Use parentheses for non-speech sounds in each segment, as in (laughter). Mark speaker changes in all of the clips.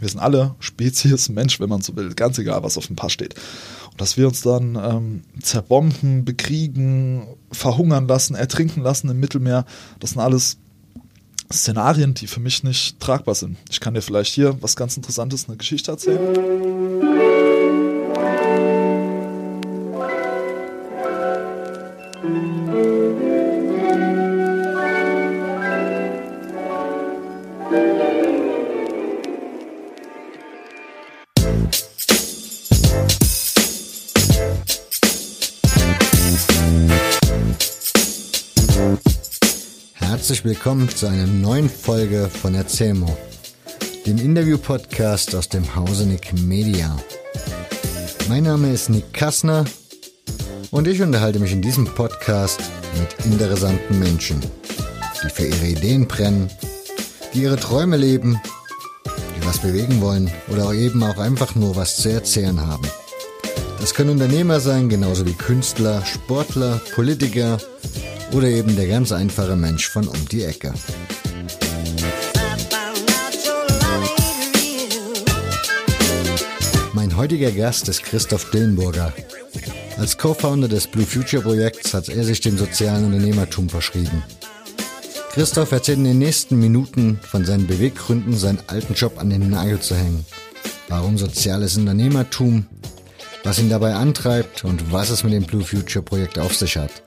Speaker 1: Wir sind alle Spezies Mensch, wenn man so will, ganz egal, was auf dem Pass steht. Und dass wir uns dann ähm, zerbomben, bekriegen, verhungern lassen, ertrinken lassen im Mittelmeer, das sind alles Szenarien, die für mich nicht tragbar sind. Ich kann dir vielleicht hier was ganz Interessantes, eine Geschichte erzählen.
Speaker 2: Herzlich willkommen zu einer neuen Folge von Erzählmo, dem Interview-Podcast aus dem Hause Nick Media. Mein Name ist Nick Kassner und ich unterhalte mich in diesem Podcast mit interessanten Menschen, die für ihre Ideen brennen, die ihre Träume leben, die was bewegen wollen oder eben auch einfach nur was zu erzählen haben. Das können Unternehmer sein, genauso wie Künstler, Sportler, Politiker oder eben der ganz einfache Mensch von um die Ecke. Mein heutiger Gast ist Christoph Dillenburger. Als Co-Founder des Blue Future Projekts hat er sich dem sozialen Unternehmertum verschrieben. Christoph erzählt in den nächsten Minuten von seinen Beweggründen, seinen alten Job an den Nagel zu hängen. Warum soziales Unternehmertum, was ihn dabei antreibt und was es mit dem Blue Future Projekt auf sich hat.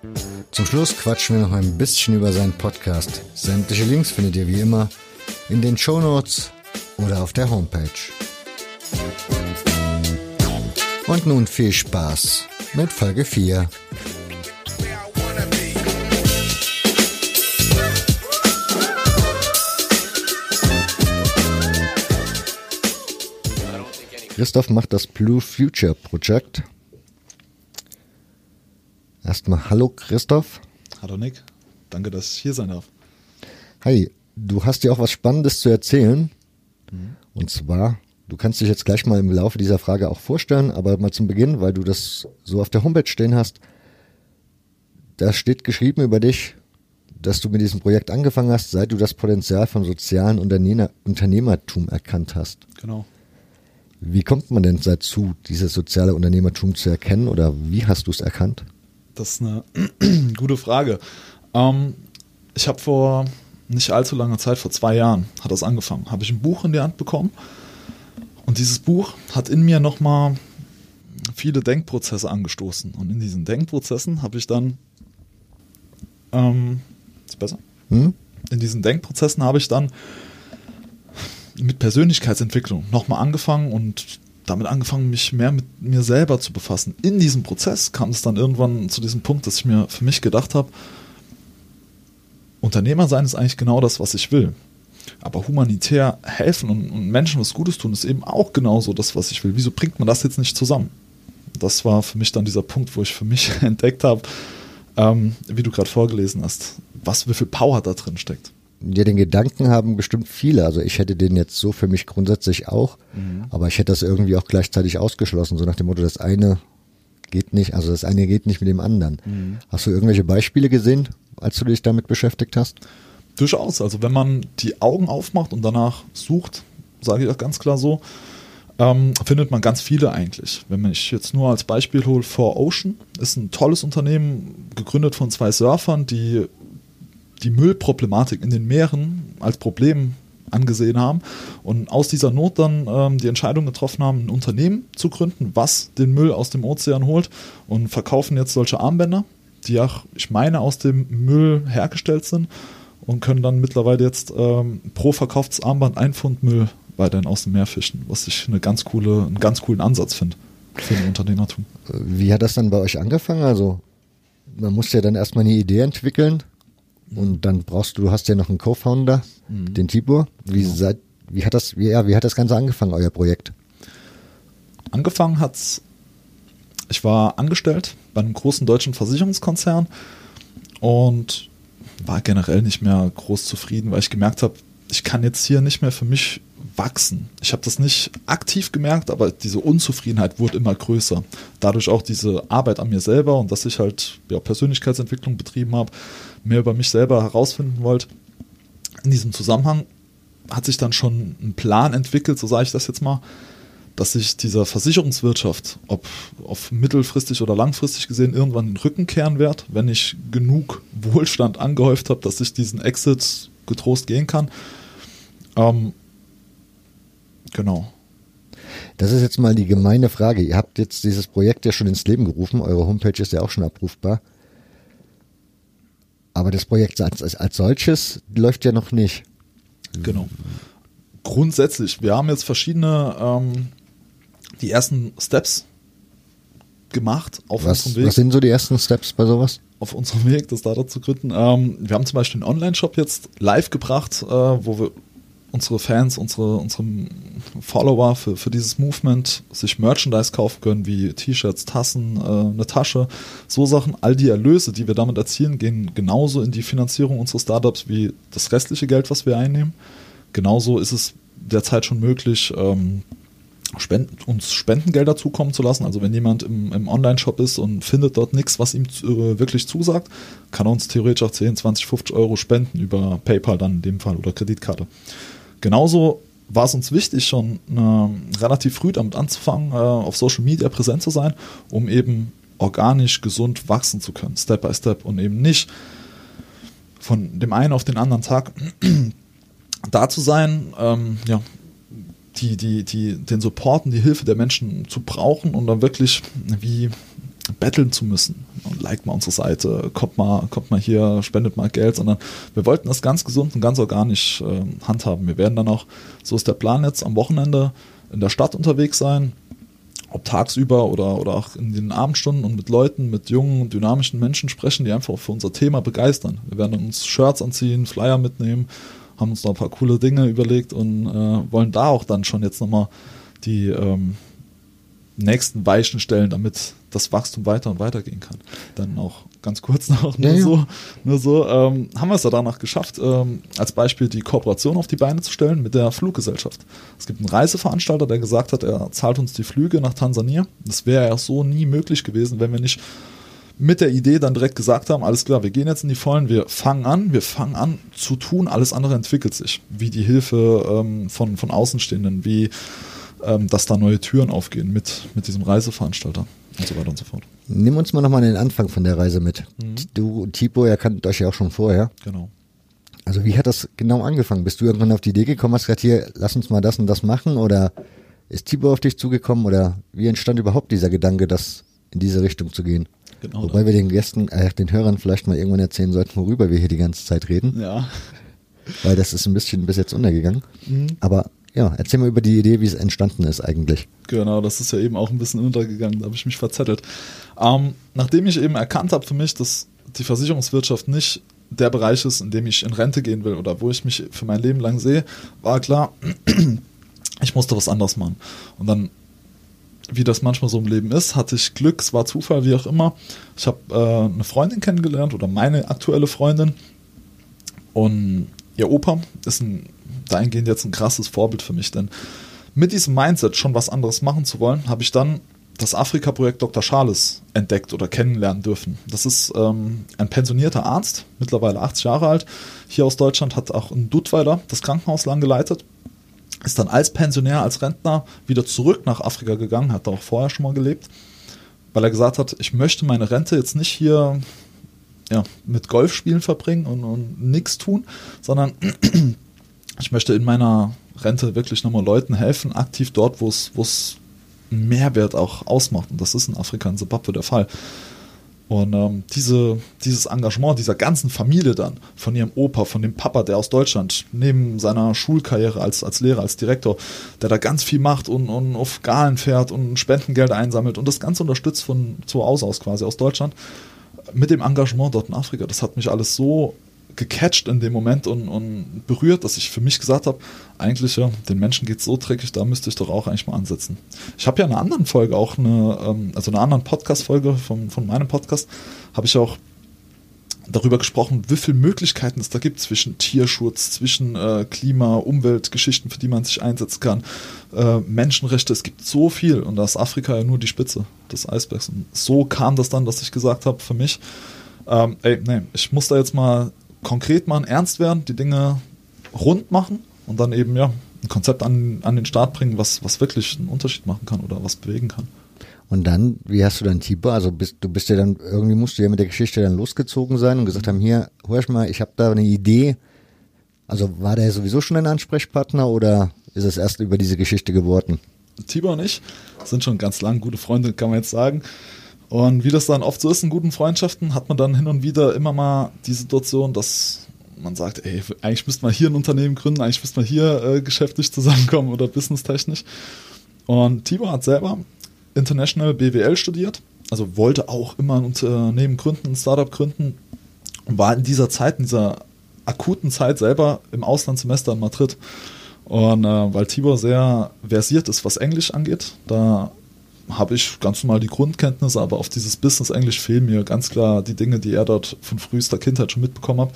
Speaker 2: Zum Schluss quatschen wir noch ein bisschen über seinen Podcast. Sämtliche Links findet ihr wie immer in den Show Notes oder auf der Homepage. Und nun viel Spaß mit Folge 4. Christoph macht das Blue Future Project. Erstmal Hallo Christoph.
Speaker 1: Hallo Nick, danke, dass ich hier sein darf.
Speaker 2: Hi, du hast dir auch was Spannendes zu erzählen. Mhm. Und zwar, du kannst dich jetzt gleich mal im Laufe dieser Frage auch vorstellen, aber mal zum Beginn, weil du das so auf der Homepage stehen hast. Da steht geschrieben über dich, dass du mit diesem Projekt angefangen hast, seit du das Potenzial von sozialen Unternehmer Unternehmertum erkannt hast.
Speaker 1: Genau.
Speaker 2: Wie kommt man denn dazu, dieses soziale Unternehmertum zu erkennen oder wie hast du es erkannt?
Speaker 1: Das ist eine (clears throat) gute Frage. Ähm, ich habe vor nicht allzu langer Zeit, vor zwei Jahren, hat das angefangen, habe ich ein Buch in die Hand bekommen und dieses Buch hat in mir nochmal viele Denkprozesse angestoßen und in diesen Denkprozessen habe ich dann ähm, ist besser? Hm? In diesen Denkprozessen habe ich dann mit Persönlichkeitsentwicklung nochmal angefangen und damit angefangen, mich mehr mit mir selber zu befassen. In diesem Prozess kam es dann irgendwann zu diesem Punkt, dass ich mir für mich gedacht habe, Unternehmer sein ist eigentlich genau das, was ich will. Aber humanitär helfen und, und, Menschen was Gutes tun, ist eben auch genauso das, was ich will. Wieso bringt man das jetzt nicht zusammen? Das war für mich dann dieser Punkt, wo ich für mich (laughs) entdeckt habe, ähm, wie du gerade vorgelesen hast, was wie viel Power da drin steckt.
Speaker 2: Ja, den Gedanken haben bestimmt viele. Also ich hätte den jetzt so für mich grundsätzlich auch, mhm. aber ich hätte das irgendwie auch gleichzeitig ausgeschlossen, so nach dem Motto, das eine geht nicht, also das eine geht nicht mit dem anderen. Mhm. Hast du irgendwelche Beispiele gesehen, als du dich damit beschäftigt hast?
Speaker 1: Durchaus. Also wenn man die Augen aufmacht und danach sucht, sage ich auch ganz klar so, ähm, findet man ganz viele eigentlich. Wenn man ich jetzt nur als Beispiel hole, For Ocean ist ein tolles Unternehmen, gegründet von zwei Surfern, die die Müllproblematik in den Meeren als Problem angesehen haben und aus dieser Not dann ähm, die Entscheidung getroffen haben, ein Unternehmen zu gründen, was den Müll aus dem Ozean holt und verkaufen jetzt solche Armbänder, die auch, ich meine, aus dem Müll hergestellt sind und können dann mittlerweile jetzt ähm, pro verkauftes Armband ein Pfund Müll weiterhin aus dem Meer fischen, was ich eine ganz coole, einen ganz coolen Ansatz finde für ein Unternehmertum.
Speaker 2: Wie hat das dann bei euch angefangen? Also man muss ja dann erstmal eine Idee entwickeln und dann brauchst du, du hast ja noch einen Co-Founder, mhm. den Tibur. Wie, genau. seid, wie, hat das, wie, ja, wie hat das Ganze angefangen, euer Projekt?
Speaker 1: Angefangen hat's, ich war angestellt bei einem großen deutschen Versicherungskonzern und war generell nicht mehr groß zufrieden, weil ich gemerkt habe, ich kann jetzt hier nicht mehr für mich wachsen. Ich habe das nicht aktiv gemerkt, aber diese Unzufriedenheit wurde immer größer. Dadurch auch diese Arbeit an mir selber und dass ich halt ja, Persönlichkeitsentwicklung betrieben habe, mehr über mich selber herausfinden wollte. In diesem Zusammenhang hat sich dann schon ein Plan entwickelt, so sage ich das jetzt mal, dass sich dieser Versicherungswirtschaft, ob auf mittelfristig oder langfristig gesehen, irgendwann den Rücken kehren wird, wenn ich genug Wohlstand angehäuft habe, dass ich diesen Exit getrost gehen kann. Ähm, genau.
Speaker 2: Das ist jetzt mal die gemeine Frage. Ihr habt jetzt dieses Projekt ja schon ins Leben gerufen. Eure Homepage ist ja auch schon abrufbar. Aber das Projekt als, als solches läuft ja noch nicht.
Speaker 1: Genau. Grundsätzlich, wir haben jetzt verschiedene, ähm, die ersten Steps gemacht auf
Speaker 2: Was,
Speaker 1: unserem Weg.
Speaker 2: was sind so die ersten Steps bei sowas?
Speaker 1: auf unserem Weg, das Startup zu gründen. Ähm, wir haben zum Beispiel einen Online-Shop jetzt live gebracht, äh, wo wir unsere Fans, unsere, unsere Follower für, für dieses Movement sich Merchandise kaufen können, wie T-Shirts, Tassen, äh, eine Tasche, so Sachen. All die Erlöse, die wir damit erzielen, gehen genauso in die Finanzierung unseres Startups wie das restliche Geld, was wir einnehmen. Genauso ist es derzeit schon möglich, ähm, Spenden, uns Spendengelder zukommen zu lassen. Also wenn jemand im, im Online-Shop ist und findet dort nichts, was ihm äh, wirklich zusagt, kann er uns theoretisch auch 10, 20, 50 Euro spenden über PayPal dann in dem Fall oder Kreditkarte. Genauso war es uns wichtig, schon äh, relativ früh damit anzufangen, äh, auf Social Media präsent zu sein, um eben organisch gesund wachsen zu können, Step by Step und eben nicht von dem einen auf den anderen Tag (clears throat) da zu sein, ähm, ja, die, die, die, den Support und die Hilfe der Menschen zu brauchen und dann wirklich wie betteln zu müssen. Und liked mal unsere Seite, kommt mal, kommt mal hier, spendet mal Geld, sondern wir wollten das ganz gesund und ganz organisch äh, handhaben. Wir werden dann auch, so ist der Plan jetzt, am Wochenende in der Stadt unterwegs sein, ob tagsüber oder, oder auch in den Abendstunden und mit Leuten, mit jungen, dynamischen Menschen sprechen, die einfach für unser Thema begeistern. Wir werden uns Shirts anziehen, Flyer mitnehmen haben uns noch ein paar coole Dinge überlegt und äh, wollen da auch dann schon jetzt nochmal die ähm, nächsten Weichen stellen, damit das Wachstum weiter und weiter gehen kann. Dann auch ganz kurz (laughs) noch nur
Speaker 2: Ja, ja.
Speaker 1: so, nur so ähm, haben wir es ja danach geschafft, ähm, als Beispiel die Kooperation auf die Beine zu stellen mit der Fluggesellschaft. Es gibt einen Reiseveranstalter, der gesagt hat, er zahlt uns die Flüge nach Tansania. Das wäre ja so nie möglich gewesen, wenn wir nicht mit der Idee dann direkt gesagt haben, alles klar, wir gehen jetzt in die Vollen, wir fangen an, wir fangen an zu tun, alles andere entwickelt sich. Wie die Hilfe ähm, von, von Außenstehenden, wie ähm, dass da neue Türen aufgehen mit, mit diesem Reiseveranstalter und so weiter und so fort.
Speaker 2: Nimm uns mal nochmal den Anfang von der Reise mit. Du und Tipo, ihr kanntet euch ja auch schon vorher.
Speaker 1: Genau.
Speaker 2: Also wie hat das genau angefangen? Bist du irgendwann auf die Idee gekommen, hast gesagt, hier, lass uns mal das und das machen? Oder ist Tipo auf dich zugekommen? Oder wie entstand überhaupt dieser Gedanke, das in diese Richtung zu gehen?
Speaker 1: Genau.
Speaker 2: Wobei wir den Gästen, äh, den Hörern vielleicht mal irgendwann erzählen sollten, worüber wir hier die ganze Zeit reden,
Speaker 1: ja.
Speaker 2: weil das ist ein bisschen bis jetzt untergegangen.
Speaker 1: Mhm.
Speaker 2: Aber ja, erzähl mal über die Idee, wie es entstanden ist eigentlich.
Speaker 1: Genau, das ist ja eben auch ein bisschen untergegangen, da habe ich mich verzettelt. Ähm, nachdem ich eben erkannt habe für mich, dass die Versicherungswirtschaft nicht der Bereich ist, in dem ich in Rente gehen will oder wo ich mich für mein Leben lang sehe, war klar, (clears throat) ich musste was anderes machen. Und dann, wie das manchmal so im Leben ist, hatte ich Glück, es war Zufall, wie auch immer. Ich habe äh, eine Freundin kennengelernt oder meine aktuelle Freundin und ihr Opa ist ein, dahingehend jetzt ein krasses Vorbild für mich, denn mit diesem Mindset schon was anderes machen zu wollen, habe ich dann das Afrika-Projekt Dr. Charles entdeckt oder kennenlernen dürfen. Das ist ähm, ein pensionierter Arzt, mittlerweile 80 Jahre alt, hier aus Deutschland, hat auch in Duttweiler das Krankenhaus lang geleitet, ist dann als Pensionär, als Rentner wieder zurück nach Afrika gegangen, hat da auch vorher schon mal gelebt, weil er gesagt hat, ich möchte meine Rente jetzt nicht hier ja, mit Golfspielen verbringen und, und nichts tun, sondern ich möchte in meiner Rente wirklich nochmal Leuten helfen, aktiv dort, wo es einen Mehrwert auch ausmacht. Und das ist in Afrika, in Zimbabwe der Fall. Und ähm, diese, dieses Engagement dieser ganzen Familie dann, von ihrem Opa, von dem Papa, der aus Deutschland, neben seiner Schulkarriere als, als Lehrer, als Direktor, der da ganz viel macht und, und auf Galen fährt und Spendengelder einsammelt und das Ganze unterstützt von zu Hause aus quasi, aus Deutschland, mit dem Engagement dort in Afrika. Das hat mich alles so gecatcht in dem Moment und, und berührt, dass ich für mich gesagt habe, eigentlich ja, den Menschen geht so dreckig, da müsste ich doch auch eigentlich mal ansetzen. Ich habe ja in einer anderen Folge auch eine, ähm, also in einer anderen Podcast-Folge von, von meinem Podcast, habe ich auch darüber gesprochen, wie viele Möglichkeiten es da gibt zwischen Tierschutz, zwischen äh, Klima, Umweltgeschichten, für die man sich einsetzen kann, äh, Menschenrechte, es gibt so viel und da ist Afrika ja nur die Spitze des Eisbergs. Und so kam das dann, dass ich gesagt habe, für mich, ähm, ey, nee, ich muss da jetzt mal konkret machen, ernst werden, die Dinge rund machen und dann eben ja ein Konzept an, an den Start bringen, was, was wirklich einen Unterschied machen kann oder was bewegen kann.
Speaker 2: Und dann, wie hast du dann Tibor? Also bist, du bist ja dann, irgendwie musst du ja mit der Geschichte dann losgezogen sein und gesagt haben, hier, hör mal, ich habe da eine Idee. Also war der sowieso schon ein Ansprechpartner oder ist es erst über diese Geschichte geworden?
Speaker 1: Tibor und ich sind schon ganz lang gute Freunde, kann man jetzt sagen. Und wie das dann oft so ist in guten Freundschaften, hat man dann hin und wieder immer mal die Situation, dass man sagt, ey, eigentlich müsste man hier ein Unternehmen gründen, eigentlich müsste man hier äh, geschäftlich zusammenkommen oder businesstechnisch. Und Tibor hat selber International BWL studiert, also wollte auch immer ein Unternehmen gründen, ein Startup gründen und war in dieser Zeit, in dieser akuten Zeit selber im Auslandssemester in Madrid. Und äh, weil Tibor sehr versiert ist, was Englisch angeht, da habe ich ganz normal die Grundkenntnisse, aber auf dieses Business Englisch fehlen mir ganz klar die Dinge, die er dort von frühester Kindheit schon mitbekommen hat.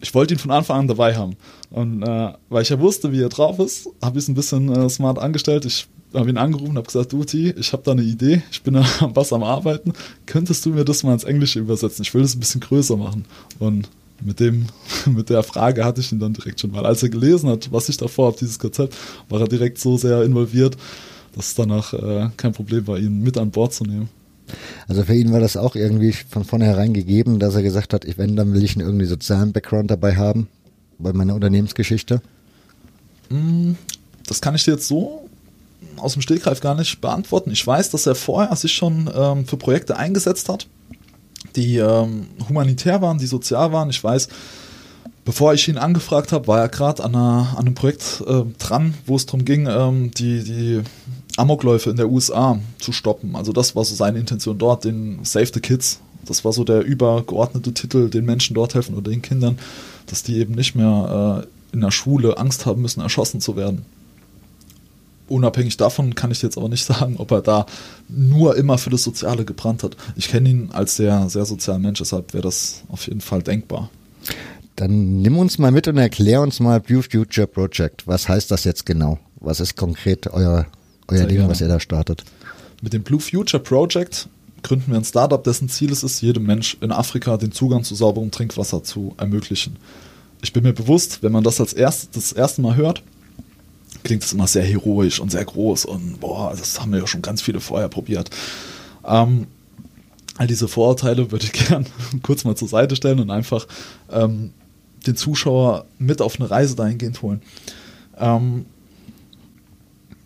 Speaker 1: Ich wollte ihn von Anfang an dabei haben. Und äh, weil ich ja wusste, wie er drauf ist, habe ich es ein bisschen äh, smart angestellt. Ich habe ihn angerufen und habe gesagt, du T, ich habe da eine Idee, ich bin (laughs) da was am Arbeiten, könntest du mir das mal ins Englische übersetzen? Ich will das ein bisschen größer machen. Und mit dem, (laughs) mit der Frage hatte ich ihn dann direkt schon, weil als er gelesen hat, was ich davor habe, dieses Konzept, war er direkt so sehr involviert, dass danach äh, kein Problem war, ihn mit an Bord zu nehmen.
Speaker 2: Also für ihn war das auch irgendwie von vornherein gegeben, dass er gesagt hat, ich wenn, dann will ich einen irgendwie sozialen Background dabei haben, bei meiner Unternehmensgeschichte.
Speaker 1: Mm, das kann ich dir jetzt so aus dem Stillgreif gar nicht beantworten. Ich weiß, dass er vorher sich schon ähm, für Projekte eingesetzt hat, die ähm, humanitär waren, die sozial waren. Ich weiß, bevor ich ihn angefragt habe, war er gerade an, an, einem Projekt äh, dran, wo es darum ging, ähm, die, die Amokläufe in der USA zu stoppen. Also das war so seine Intention dort, den Save the Kids. Das war so der übergeordnete Titel, den Menschen dort helfen oder den Kindern, dass die eben nicht mehr äh, in der Schule Angst haben müssen, erschossen zu werden unabhängig davon kann ich jetzt aber nicht (laughs) sagen, ob er da nur immer für das Soziale gebrannt hat. Ich kenne ihn als sehr, sehr sozialer Mensch, deshalb wäre das auf jeden Fall denkbar.
Speaker 2: Dann nimm uns mal mit und erklär uns mal Blue Future Project. Was heißt das jetzt genau? Was ist konkret euer, euer Ding, gerne. was ihr da startet?
Speaker 1: Mit dem Blue Future Project gründen wir ein Startup, dessen Ziel es ist, jedem Mensch in Afrika den Zugang zu sauberem Trinkwasser zu ermöglichen. Ich bin mir bewusst, wenn man das als erstes, das erste Mal hört, klingt es immer sehr heroisch und sehr groß und boah, das haben wir ja schon ganz viele vorher probiert. Ähm, all diese Vorurteile würde ich (laughs) gern kurz mal zur Seite stellen und einfach ähm, den Zuschauer mit auf eine Reise dahingehend holen. Ähm,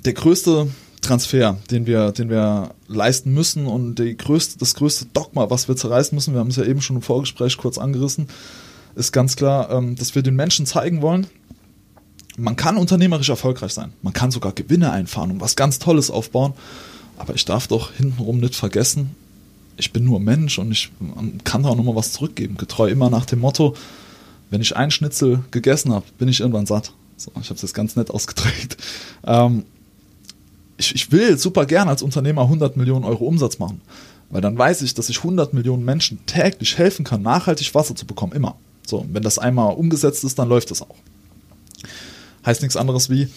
Speaker 1: der größte Transfer, den wir, den wir leisten müssen und die größte, das größte Dogma, was wir zerreißen müssen, wir haben es ja eben schon im Vorgespräch kurz angerissen, ist ganz klar, ähm, dass wir den Menschen zeigen wollen, man kann unternehmerisch erfolgreich sein. Man kann sogar Gewinne einfahren und was ganz Tolles aufbauen. Aber ich darf doch hintenrum nicht vergessen, ich bin nur Mensch und ich kann da auch nochmal was zurückgeben. Getreu immer nach dem Motto, wenn ich einen Schnitzel gegessen habe, bin ich irgendwann satt. So, ich habe es jetzt ganz nett ausgedrückt. Ähm, ich, ich will super gern als Unternehmer 100 Millionen Euro Umsatz machen, weil dann weiß ich, dass ich 100 Millionen Menschen täglich helfen kann, nachhaltig Wasser zu bekommen, immer. So, wenn das einmal umgesetzt ist, dann läuft das auch heißt nichts anderes wie,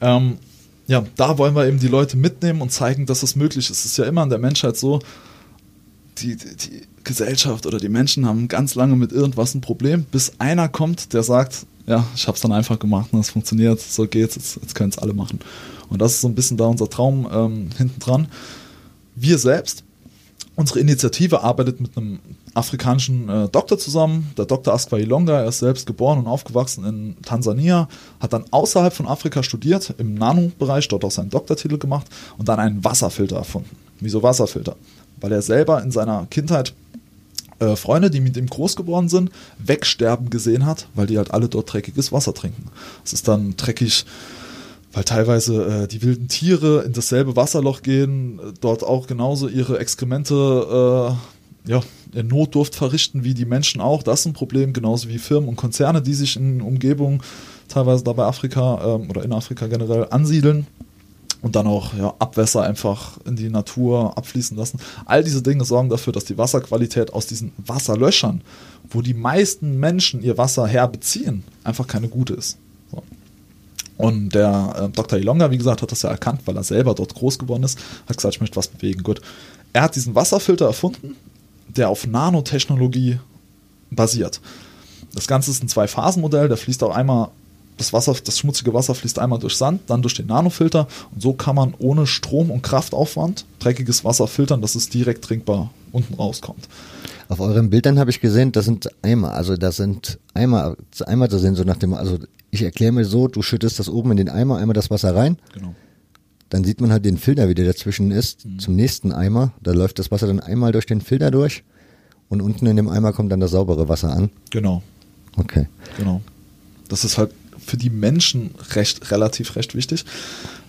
Speaker 1: ähm, ja, da wollen wir eben die Leute mitnehmen und zeigen, dass es möglich ist. Es ist ja immer in der Menschheit so, die, die, die Gesellschaft oder die Menschen haben ganz lange mit irgendwas ein Problem, bis einer kommt, der sagt, ja, ich habe es dann einfach gemacht und es funktioniert, so geht's, jetzt, jetzt können es alle machen. Und das ist so ein bisschen da unser Traum ähm, hinten dran. Wir selbst, unsere Initiative arbeitet mit einem afrikanischen äh, Doktor zusammen, der Dr. Askwa Ilonga, er ist selbst geboren und aufgewachsen in Tansania, hat dann außerhalb von Afrika studiert, im Nano-Bereich, dort auch seinen Doktortitel gemacht und dann einen Wasserfilter erfunden. Wieso Wasserfilter? Weil er selber in seiner Kindheit äh, Freunde, die mit ihm groß geworden sind, wegsterben gesehen hat, weil die halt alle dort dreckiges Wasser trinken. Es ist dann dreckig, weil teilweise äh, die wilden Tiere in dasselbe Wasserloch gehen, äh, dort auch genauso ihre Exkremente äh, ja, Notdurft verrichten, wie die Menschen auch. Das ist ein Problem, genauso wie Firmen und Konzerne, die sich in Umgebungen, teilweise dabei Afrika ähm, oder in Afrika generell ansiedeln und dann auch ja, Abwässer einfach in die Natur abfließen lassen. All diese Dinge sorgen dafür, dass die Wasserqualität aus diesen Wasserlöchern, wo die meisten Menschen ihr Wasser herbeziehen, einfach keine gute ist. So. Und der äh, Dr. Ilonga, wie gesagt, hat das ja erkannt, weil er selber dort groß geworden ist, hat gesagt, ich möchte was bewegen. Gut. Er hat diesen Wasserfilter erfunden, der auf Nanotechnologie basiert. Das Ganze ist ein Zwei-Phasen-Modell, der fließt auch einmal das Wasser, das schmutzige Wasser fließt einmal durch Sand, dann durch den Nanofilter und so kann man ohne Strom und Kraftaufwand dreckiges Wasser filtern, dass es direkt trinkbar unten rauskommt.
Speaker 2: Auf euren Bildern habe ich gesehen, das sind Eimer, also das sind Eimer, Eimer zu sehen, so nach dem, also ich erkläre mir so, du schüttest das oben in den Eimer, einmal das Wasser rein.
Speaker 1: Genau.
Speaker 2: Dann sieht man halt den Filter, wie der dazwischen ist, mhm. zum nächsten Eimer. Da läuft das Wasser dann einmal durch den Filter durch und unten in dem Eimer kommt dann das saubere Wasser an.
Speaker 1: Genau.
Speaker 2: Okay.
Speaker 1: Genau. Das ist halt für die Menschen recht, relativ recht wichtig,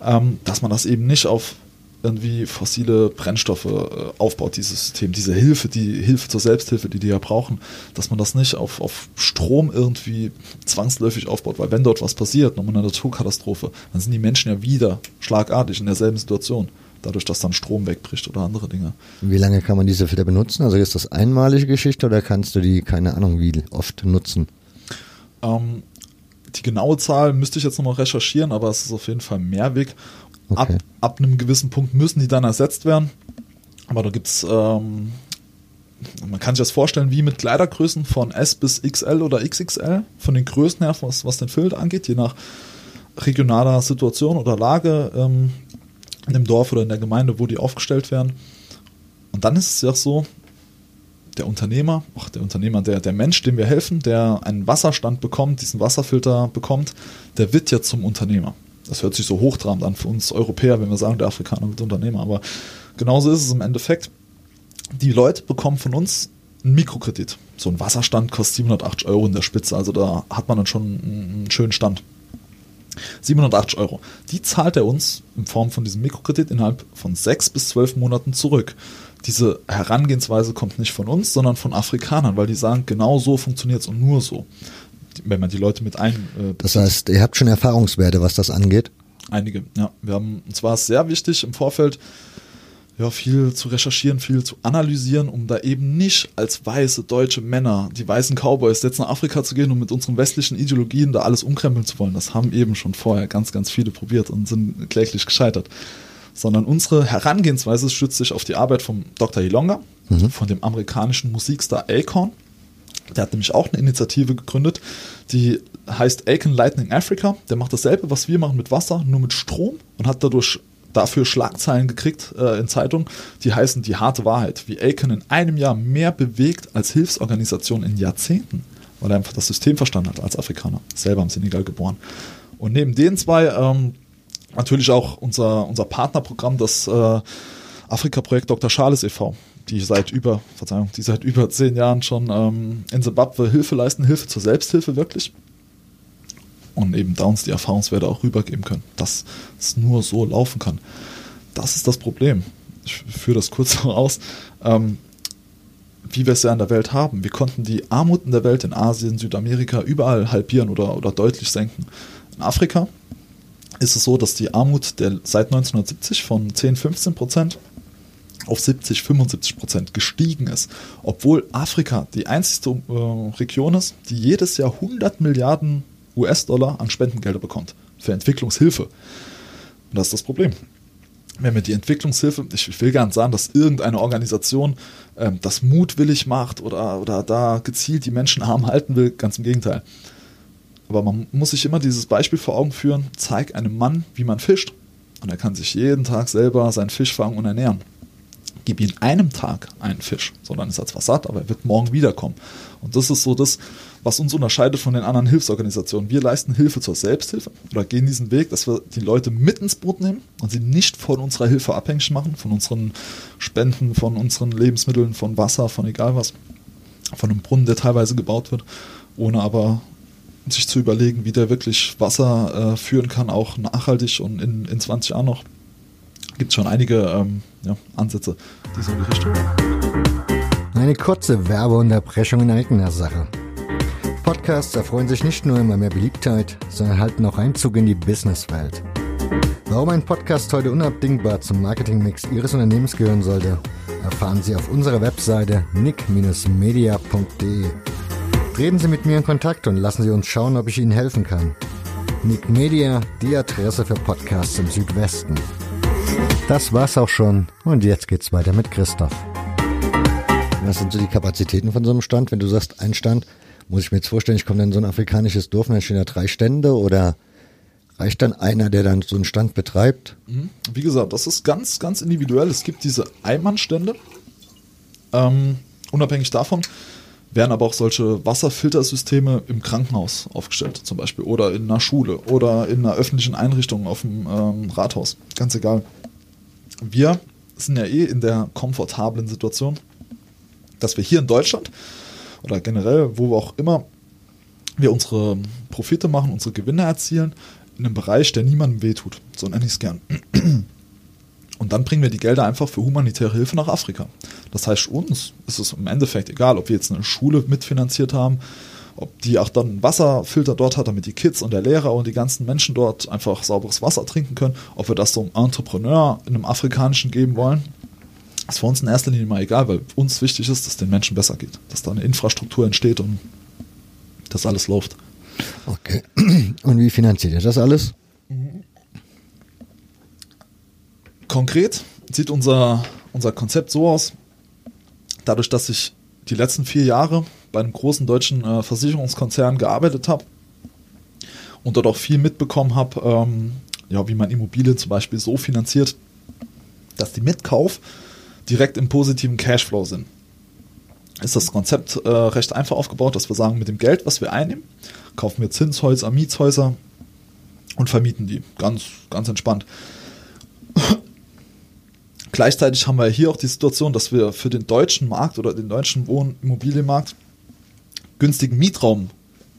Speaker 1: ähm, dass man das eben nicht auf irgendwie fossile Brennstoffe äh, aufbaut, dieses System, diese Hilfe, die Hilfe zur Selbsthilfe, die die ja brauchen, dass man das nicht auf, auf Strom irgendwie zwangsläufig aufbaut, weil wenn dort was passiert, nochmal eine Naturkatastrophe, dann sind die Menschen ja wieder schlagartig in derselben Situation dadurch, dass dann Strom wegbricht oder andere Dinge.
Speaker 2: Wie lange kann man diese Filter benutzen? Also ist das einmalige Geschichte oder kannst du die, keine Ahnung, wie oft nutzen?
Speaker 1: Ähm, die genaue Zahl müsste ich jetzt nochmal recherchieren, aber es ist auf jeden Fall Mehrweg. Okay. Ab, ab einem gewissen Punkt müssen die dann ersetzt werden. Aber da gibt es, ähm, man kann sich das vorstellen, wie mit Kleidergrößen von S bis XL oder XXL, von den Größen her, was, was den Filter angeht, je nach regionaler Situation oder Lage ähm, in dem Dorf oder in der Gemeinde, wo die aufgestellt werden. Und dann ist es ja so, der Unternehmer, ach, der Unternehmer, der, der Mensch, dem wir helfen, der einen Wasserstand bekommt, diesen Wasserfilter bekommt, der wird ja zum Unternehmer. Das hört sich so hochtrabend an für uns Europäer, wenn wir sagen, der Afrikaner wird Unternehmer. Aber genauso ist es im Endeffekt. Die Leute bekommen von uns einen Mikrokredit. So ein Wasserstand kostet 780 Euro in der Spitze. Also da hat man dann schon einen schönen Stand. 780 Euro. Die zahlt er uns in Form von diesem Mikrokredit innerhalb von sechs bis zwölf Monaten zurück diese Herangehensweise kommt nicht von uns, sondern von Afrikanern, weil die sagen, genau so funktioniert es und nur so. Wenn man die Leute mit ein.
Speaker 2: Äh, das heißt, ihr habt schon Erfahrungswerte, was das angeht?
Speaker 1: Einige, ja. Wir haben, und zwar ist sehr wichtig im Vorfeld, ja, viel zu recherchieren, viel zu analysieren, um da eben nicht als weiße deutsche Männer, die weißen Cowboys, jetzt nach Afrika zu gehen und mit unseren westlichen Ideologien da alles umkrempeln zu wollen. Das haben eben schon vorher ganz, ganz viele probiert und sind kläglich gescheitert sondern unsere Herangehensweise stützt sich auf die Arbeit von Dr. Ilonga, mhm. von dem amerikanischen Musikstar Akon. Der hat nämlich auch eine Initiative gegründet, die heißt Akon Lightning Africa. Der macht dasselbe, was wir machen mit Wasser, nur mit Strom und hat dadurch dafür Schlagzeilen gekriegt äh, in Zeitungen, die heißen die harte Wahrheit, wie Aiken in einem Jahr mehr bewegt als Hilfsorganisation in Jahrzehnten, weil er einfach das System verstanden hat als Afrikaner, selber im Senegal geboren. Und neben den zwei ähm, natürlich auch unser, unser Partnerprogramm, das äh, Afrika-Projekt Dr. Charles e.V., die seit über, Verzeihung, die seit über zehn Jahren schon ähm, in Zimbabwe Hilfe leisten, Hilfe zur Selbsthilfe wirklich. Und eben da uns die Erfahrungswerte auch rübergeben können, dass es nur so laufen kann. Das ist das Problem. Ich führe das kurz (laughs) aus. Ähm, wie wir es ja in der Welt haben. Wir konnten die Armut in der Welt, in Asien, Südamerika, überall halbieren oder, oder deutlich senken. In Afrika ist es so, dass die Armut der, seit 1970 von 10, 15 Prozent auf 70, 75 Prozent gestiegen ist, obwohl Afrika die einzige äh, Region ist, die jedes Jahr 100 Milliarden US-Dollar an Spendengelder bekommt für Entwicklungshilfe. Und das ist das Problem. Wenn wir die Entwicklungshilfe, ich will gar nicht sagen, dass irgendeine Organisation ähm, das mutwillig macht oder, oder da gezielt die Menschen arm halten will, ganz im Gegenteil. Aber man muss sich immer dieses Beispiel vor Augen führen, zeig einem Mann, wie man fischt. Und er kann sich jeden Tag selber seinen Fisch fangen und ernähren. Gib ihm einem Tag einen Fisch, sondern ist er zwar satt, aber er wird morgen wiederkommen. Und das ist so das, was uns unterscheidet von den anderen Hilfsorganisationen. Wir leisten Hilfe zur Selbsthilfe oder gehen diesen Weg, dass wir die Leute mit ins Boot nehmen und sie nicht von unserer Hilfe abhängig machen, von unseren Spenden, von unseren Lebensmitteln, von Wasser, von egal was, von einem Brunnen, der teilweise gebaut wird, ohne aber sich zu überlegen, wie der wirklich Wasser äh, führen kann, auch nachhaltig und in, in 20 Jahren noch. Gibt es schon einige ähm, ja, Ansätze, die so in die Richtung
Speaker 2: Eine kurze Werbeunterbrechung in eigener Sache. Podcasts erfreuen sich nicht nur immer mehr Beliebtheit, sondern halten auch Einzug in die Businesswelt. Warum ein Podcast heute unabdingbar zum Marketingmix Ihres Unternehmens gehören sollte, erfahren Sie auf unserer Webseite nick-media.de. Treten Sie mit mir in Kontakt und lassen Sie uns schauen, ob ich Ihnen helfen kann. Nick Media, die Adresse für Podcasts im Südwesten. Das war's auch schon und jetzt geht's weiter mit Christoph. Was sind so die Kapazitäten von so einem Stand, wenn du sagst, ein Stand? Muss ich mir jetzt vorstellen, ich komme dann in so ein afrikanisches Dorf und dann stehen da drei Stände oder reicht dann einer, der dann so einen Stand betreibt?
Speaker 1: Mhm. Wie gesagt, das ist ganz, ganz individuell. Es gibt diese Einmannstände. Ähm, unabhängig davon werden aber auch solche Wasserfiltersysteme im Krankenhaus aufgestellt, zum Beispiel, oder in einer Schule oder in einer öffentlichen Einrichtung auf dem ähm, Rathaus. Ganz egal. Wir sind ja eh in der komfortablen Situation, dass wir hier in Deutschland oder generell, wo wir auch immer wir unsere Profite machen, unsere Gewinne erzielen, in einem Bereich, der niemandem wehtut. So nenne ich es gern. Und dann bringen wir die Gelder einfach für humanitäre Hilfe nach Afrika. Das heißt, uns ist es im Endeffekt egal, ob wir jetzt eine Schule mitfinanziert haben, ob die auch dann einen Wasserfilter dort hat, damit die Kids und der Lehrer und die ganzen Menschen dort einfach sauberes Wasser trinken können, ob wir das so einem Entrepreneur in einem afrikanischen geben wollen. Ist für uns in erster Linie mal egal, weil uns wichtig ist, dass es den Menschen besser geht, dass da eine Infrastruktur entsteht und das alles läuft.
Speaker 2: Okay. (clears throat) Und wie finanziert ihr das alles?
Speaker 1: Konkret sieht unser, unser Konzept so aus, dadurch, dass ich die letzten vier Jahre bei einem großen deutschen äh, Versicherungskonzern gearbeitet habe und dort auch viel mitbekommen habe, ähm, ja, wie man Immobilien zum Beispiel so finanziert, dass die Mitkauf direkt im positiven Cashflow sind. Ist das Konzept äh, recht einfach aufgebaut, dass wir sagen, mit dem Geld, was wir einnehmen, kaufen wir Zinshäuser, Mietshäuser und vermieten die. Ganz, ganz entspannt. Gleichzeitig haben wir hier auch die Situation, dass wir für den deutschen Markt oder den deutschen Wohnimmobilienmarkt günstigen Mietraum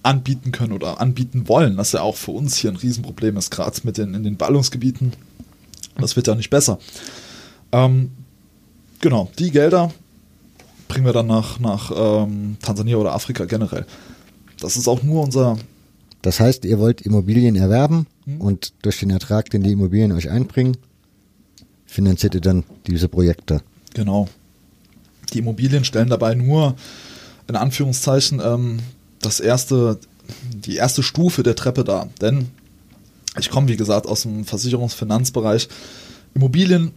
Speaker 1: anbieten können oder anbieten wollen, was ja auch für uns hier ein Riesenproblem ist, gerade mit den in den Ballungsgebieten. Das wird ja nicht besser. Ähm, genau, die Gelder bringen wir dann nach, nach ähm, Tansania oder Afrika generell. Das ist auch nur unser.
Speaker 2: Das heißt, ihr wollt Immobilien erwerben mhm. und durch den Ertrag, den die Immobilien euch einbringen, finanziert ihr dann diese Projekte.
Speaker 1: Genau. Die Immobilien stellen dabei nur in Anführungszeichen ähm, das erste, die erste Stufe der Treppe dar. Denn ich komme, wie gesagt, aus dem Versicherungsfinanzbereich. Immobilien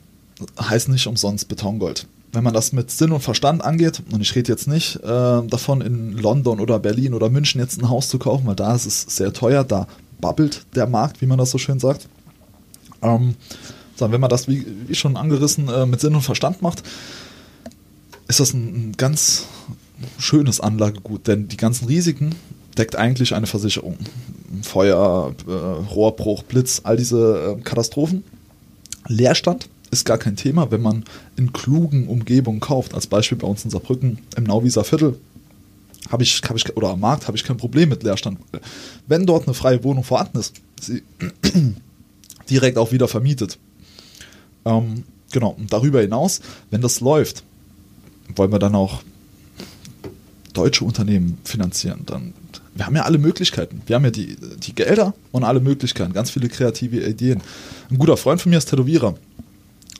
Speaker 1: heißen nicht umsonst Betongold. Wenn man das mit Sinn und Verstand angeht, und ich rede jetzt nicht äh, davon, in London oder Berlin oder München jetzt ein Haus zu kaufen, weil da ist es sehr teuer, da babbelt der Markt, wie man das so schön sagt. Ähm, sondern wenn man das, wie, wie schon angerissen, äh, mit Sinn und Verstand macht, ist das ein, ein ganz schönes Anlagegut, denn die ganzen Risiken deckt eigentlich eine Versicherung. Feuer, äh, Rohrbruch, Blitz, all diese äh, Katastrophen. Leerstand ist gar kein Thema, wenn man in klugen Umgebungen kauft. Als Beispiel bei uns in Saarbrücken im Nauwieser Viertel habe ich, hab ich, oder am Markt habe ich kein Problem mit Leerstand. Wenn dort eine freie Wohnung vorhanden ist, sie (clears throat) direkt auch wieder vermietet. Ähm, genau, und darüber hinaus, wenn das läuft, wollen wir dann auch deutsche Unternehmen finanzieren. Dann, wir haben ja alle Möglichkeiten. Wir haben ja die, die Gelder und alle Möglichkeiten, ganz viele kreative Ideen. Ein guter Freund von mir ist Tätowierer.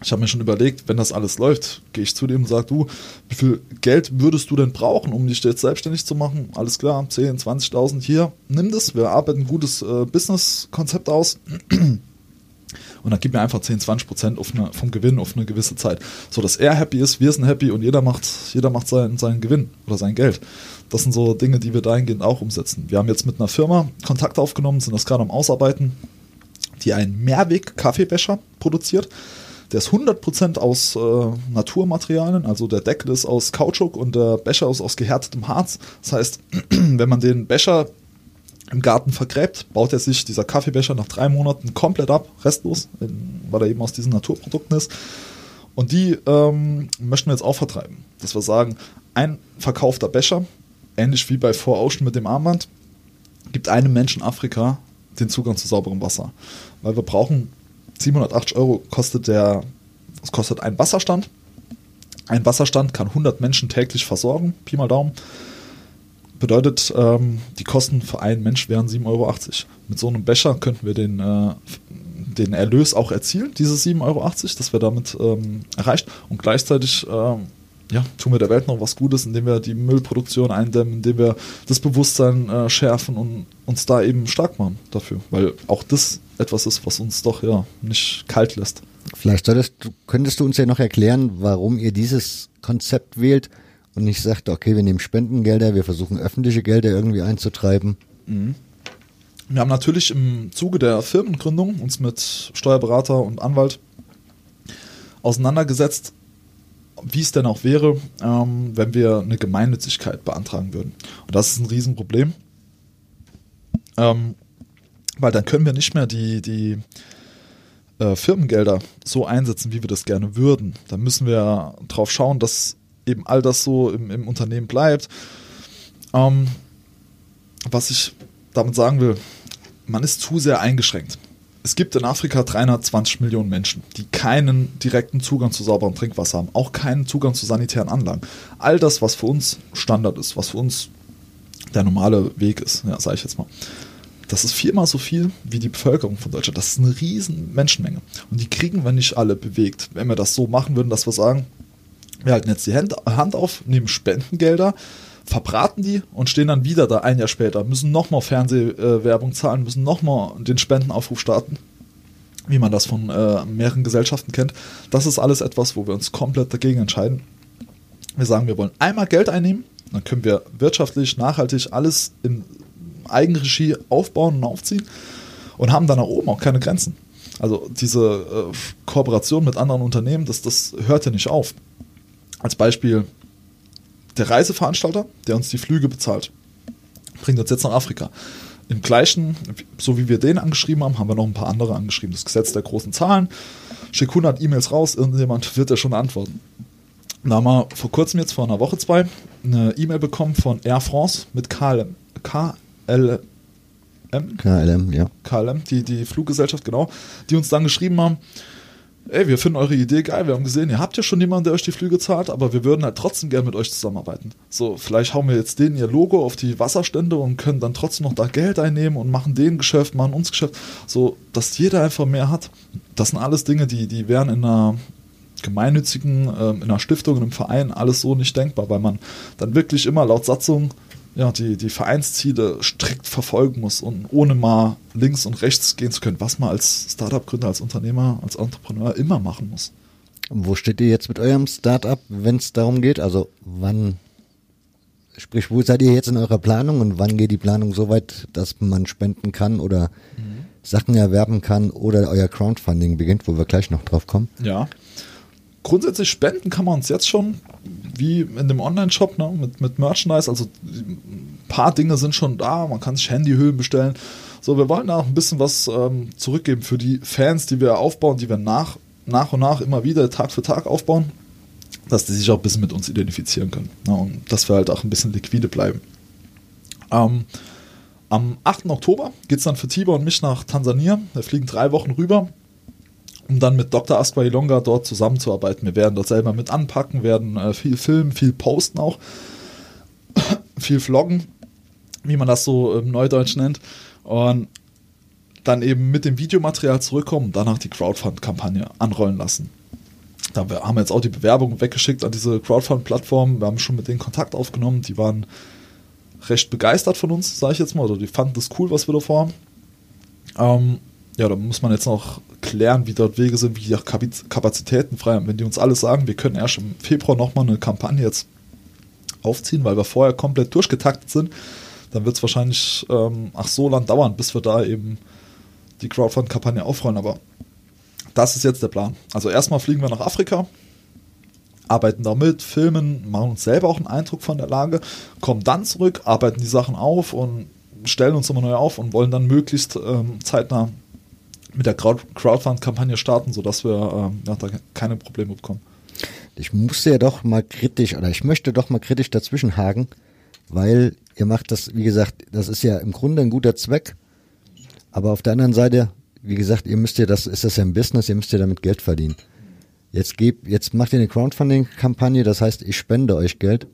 Speaker 1: Ich habe mir schon überlegt, wenn das alles läuft, gehe ich zu dem und sage, du, wie viel Geld würdest du denn brauchen, um dich jetzt selbstständig zu machen? Alles klar, 10, 20.000 hier, nimm das, wir arbeiten ein gutes äh, Business-Konzept aus (clears throat) und dann gib mir einfach 10, 20 Prozent vom Gewinn auf eine gewisse Zeit. So dass er happy ist, wir sind happy und jeder macht, jeder macht seinen, seinen Gewinn oder sein Geld. Das sind so Dinge, die wir dahingehend auch umsetzen. Wir haben jetzt mit einer Firma Kontakt aufgenommen, sind das gerade am Ausarbeiten, die einen Mehrweg-Kaffeebecher produziert. Der ist 100% aus äh, Naturmaterialien, also der Deckel ist aus Kautschuk und der Becher ist aus gehärtetem Harz. Das heißt, (clears throat) wenn man den Becher im Garten vergräbt, baut er sich dieser Kaffeebecher nach drei Monaten komplett ab, restlos, weil er eben aus diesen Naturprodukten ist. Und die ähm, möchten wir jetzt auch vertreiben. Dass wir sagen, ein verkaufter Becher, ähnlich wie bei Four Ocean mit dem Armband, gibt einem Menschen Afrika den Zugang zu sauberem Wasser. Weil wir brauchen 780 Euro kostet der, das kostet ein Wasserstand. Ein Wasserstand kann 100 Menschen täglich versorgen, Pi mal Daumen. Bedeutet, ähm, die Kosten für einen Mensch wären 7,80 Euro. Mit so einem Becher könnten wir den, äh, den Erlös auch erzielen, diese 7,80 Euro, das wir damit ähm, erreicht. Und gleichzeitig ähm, ja, tun wir der Welt noch was Gutes, indem wir die Müllproduktion eindämmen, indem wir das Bewusstsein äh, schärfen und uns da eben stark machen dafür. Weil auch das etwas ist, was uns doch ja nicht kalt lässt.
Speaker 2: Vielleicht solltest, könntest du uns ja noch erklären, warum ihr dieses Konzept wählt und nicht sagt, okay, wir nehmen Spendengelder, wir versuchen öffentliche Gelder irgendwie einzutreiben.
Speaker 1: Wir haben natürlich im Zuge der Firmengründung uns mit Steuerberater und Anwalt auseinandergesetzt, wie es denn auch wäre, ähm, wenn wir eine Gemeinnützigkeit beantragen würden. Und das ist ein Riesenproblem, ähm, weil dann können wir nicht mehr die, die äh, Firmengelder so einsetzen, wie wir das gerne würden. Dann müssen wir darauf schauen, dass eben all das so im, im Unternehmen bleibt. Ähm, was ich damit sagen will, man ist zu sehr eingeschränkt. Es gibt in Afrika 320 Millionen Menschen, die keinen direkten Zugang zu sauberem Trinkwasser haben, auch keinen Zugang zu sanitären Anlagen. All das, was für uns Standard ist, was für uns der normale Weg ist, ja, sage ich jetzt mal. Das ist viermal so viel wie die Bevölkerung von Deutschland. Das ist eine riesen Menschenmenge. Und die kriegen wir nicht alle bewegt. Wenn wir das so machen würden, dass wir sagen, wir halten jetzt die Hand, auf, nehmen Spendengelder, verbraten die und stehen dann wieder da ein Jahr später, müssen nochmal Fernsehwerbung zahlen, müssen nochmal den Spendenaufruf starten, wie man das von äh, mehreren Gesellschaften kennt. Das ist alles etwas, wo wir uns komplett dagegen entscheiden. Wir sagen, wir wollen einmal Geld einnehmen, dann können wir wirtschaftlich, nachhaltig alles in Eigenregie aufbauen und aufziehen und haben dann nach oben auch keine Grenzen. Also diese äh, Kooperation mit anderen Unternehmen, das, das hört ja nicht auf. Als Beispiel der Reiseveranstalter, der uns die Flüge bezahlt, bringt uns jetzt nach Afrika. Im gleichen, so wie wir den angeschrieben haben, haben wir noch ein paar andere angeschrieben. Das Gesetz der großen Zahlen. Schick 100 E-Mails raus, irgendjemand (laughs) wird ja schon antworten. Da haben wir vor kurzem jetzt vor einer Woche zwei eine E-Mail bekommen von Air France mit KLM. KLM?
Speaker 2: KLM, ja.
Speaker 1: KLM, die, die Fluggesellschaft, genau, die uns dann geschrieben haben, ey, wir finden eure Idee geil, wir haben gesehen, ihr habt ja schon jemanden, der euch die Flüge zahlt, aber wir würden halt trotzdem gerne mit euch zusammenarbeiten. So, vielleicht hauen wir jetzt denen ihr Logo auf die Wasserstände und können dann trotzdem noch da Geld einnehmen und machen den Geschäft, machen uns Geschäft, so, dass jeder einfach mehr hat. Das sind alles Dinge, die, die wären in einer gemeinnützigen, äh, in einer Stiftung, in einem Verein alles so nicht denkbar, weil man dann wirklich immer laut Satzung ja, die, die Vereinsziele strikt verfolgen muss und ohne mal links und rechts gehen zu können, was man als Startup-Gründer, als Unternehmer, als Entrepreneur immer machen muss.
Speaker 2: Wo steht ihr jetzt mit eurem Startup, wenn es darum geht? Also wann, sprich, wo seid ihr jetzt in eurer Planung und wann geht die Planung so weit, dass man spenden kann oder mhm. Sachen erwerben kann oder euer Crowdfunding beginnt, wo wir gleich noch drauf kommen?
Speaker 1: Ja. Grundsätzlich spenden kann man uns jetzt schon wie in dem Online-Shop ne, mit, mit Merchandise. Also ein paar Dinge sind schon da, man kann sich Handyhüllen bestellen. So, wir wollen da auch ein bisschen was ähm, zurückgeben für die Fans, die wir aufbauen, die wir nach, nach und nach immer wieder Tag für Tag aufbauen, dass die sich auch ein bisschen mit uns identifizieren können. Ne, und dass wir halt auch ein bisschen liquide bleiben. Ähm, am 8. Oktober geht es dann für Tiber und mich nach Tansania. Wir fliegen drei Wochen rüber um dann mit Dr. Asqua Ilonga dort zusammenzuarbeiten. Wir werden dort selber mit anpacken, werden äh, viel filmen, viel posten auch, (coughs) viel vloggen, wie man das so im Neudeutsch nennt. Und dann eben mit dem Videomaterial zurückkommen und danach die Crowdfund-Kampagne anrollen lassen. Da haben wir jetzt auch die Bewerbung weggeschickt an diese Crowdfund-Plattform. Wir haben schon mit denen Kontakt aufgenommen. Die waren recht begeistert von uns, sage ich jetzt mal, oder die fanden das cool, was wir da vorhaben. Ähm, ja, da muss man jetzt noch klären, wie dort Wege sind, wie die Kapazitäten frei haben. Wenn die uns alles sagen, wir können erst im Februar nochmal eine Kampagne jetzt aufziehen, weil wir vorher komplett durchgetaktet sind, dann wird es wahrscheinlich ähm, ach so lang dauern, bis wir da eben die Crowdfund-Kampagne aufrollen. Aber das ist jetzt der Plan. Also erstmal fliegen wir nach Afrika, arbeiten da mit, filmen, machen uns selber auch einen Eindruck von der Lage, kommen dann zurück, arbeiten die Sachen auf und stellen uns immer neu auf und wollen dann möglichst ähm, zeitnah mit der Crowdfund-Kampagne starten, sodass wir ähm, da keine Probleme bekommen.
Speaker 2: Ich musste ja doch mal kritisch, oder ich möchte doch mal kritisch dazwischenhaken, weil ihr macht das, wie gesagt, das ist ja im Grunde ein guter Zweck, aber auf der anderen Seite, wie gesagt, ihr müsst ja, das ist das ja ein Business, ihr müsst ja damit Geld verdienen. Jetzt gebt, jetzt macht ihr eine Crowdfunding-Kampagne, das heißt, ich spende euch Geld.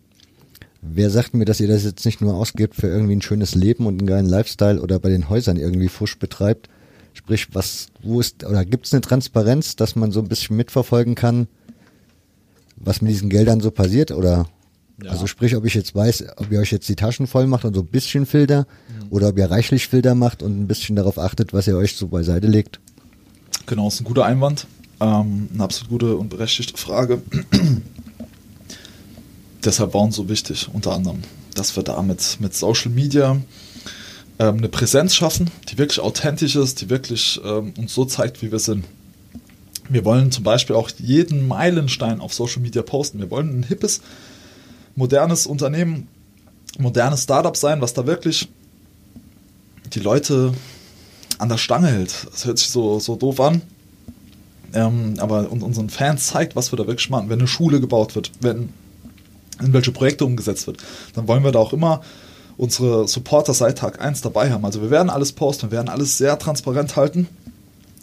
Speaker 2: Wer sagt mir, dass ihr das jetzt nicht nur ausgebt für irgendwie ein schönes Leben und einen geilen Lifestyle oder bei den Häusern irgendwie Fusch betreibt, Sprich, was, wo ist, oder gibt es eine Transparenz, dass man so ein bisschen mitverfolgen kann, was mit diesen Geldern so passiert? Oder ja. also sprich, ob ich jetzt weiß, ob ihr euch jetzt die Taschen voll macht und so ein bisschen Filter mhm. oder ob ihr reichlich Filter macht und ein bisschen darauf achtet, was ihr euch so beiseite legt.
Speaker 1: Genau, ist ein guter Einwand. Ähm, eine absolut gute und berechtigte Frage. (clears throat) deshalb war uns so wichtig, unter anderem, dass wir da mit, mit Social Media ähm, eine Präsenz schaffen, die wirklich authentisch ist, die wirklich ähm, uns so zeigt, wie wir sind. Wir wollen zum Beispiel auch jeden Meilenstein auf Social Media posten. Wir wollen ein hippes, modernes Unternehmen, modernes Startup sein, was da wirklich die Leute an der Stange hält. Das hört sich so, so doof an. Ähm, aber unseren Fans zeigt, was wir da wirklich machen. Wenn eine Schule gebaut wird, wenn irgendwelche Projekte umgesetzt wird, dann wollen wir da auch immer unsere Supporter seit Tag 1 dabei haben. Also wir werden alles posten, wir werden alles sehr transparent halten,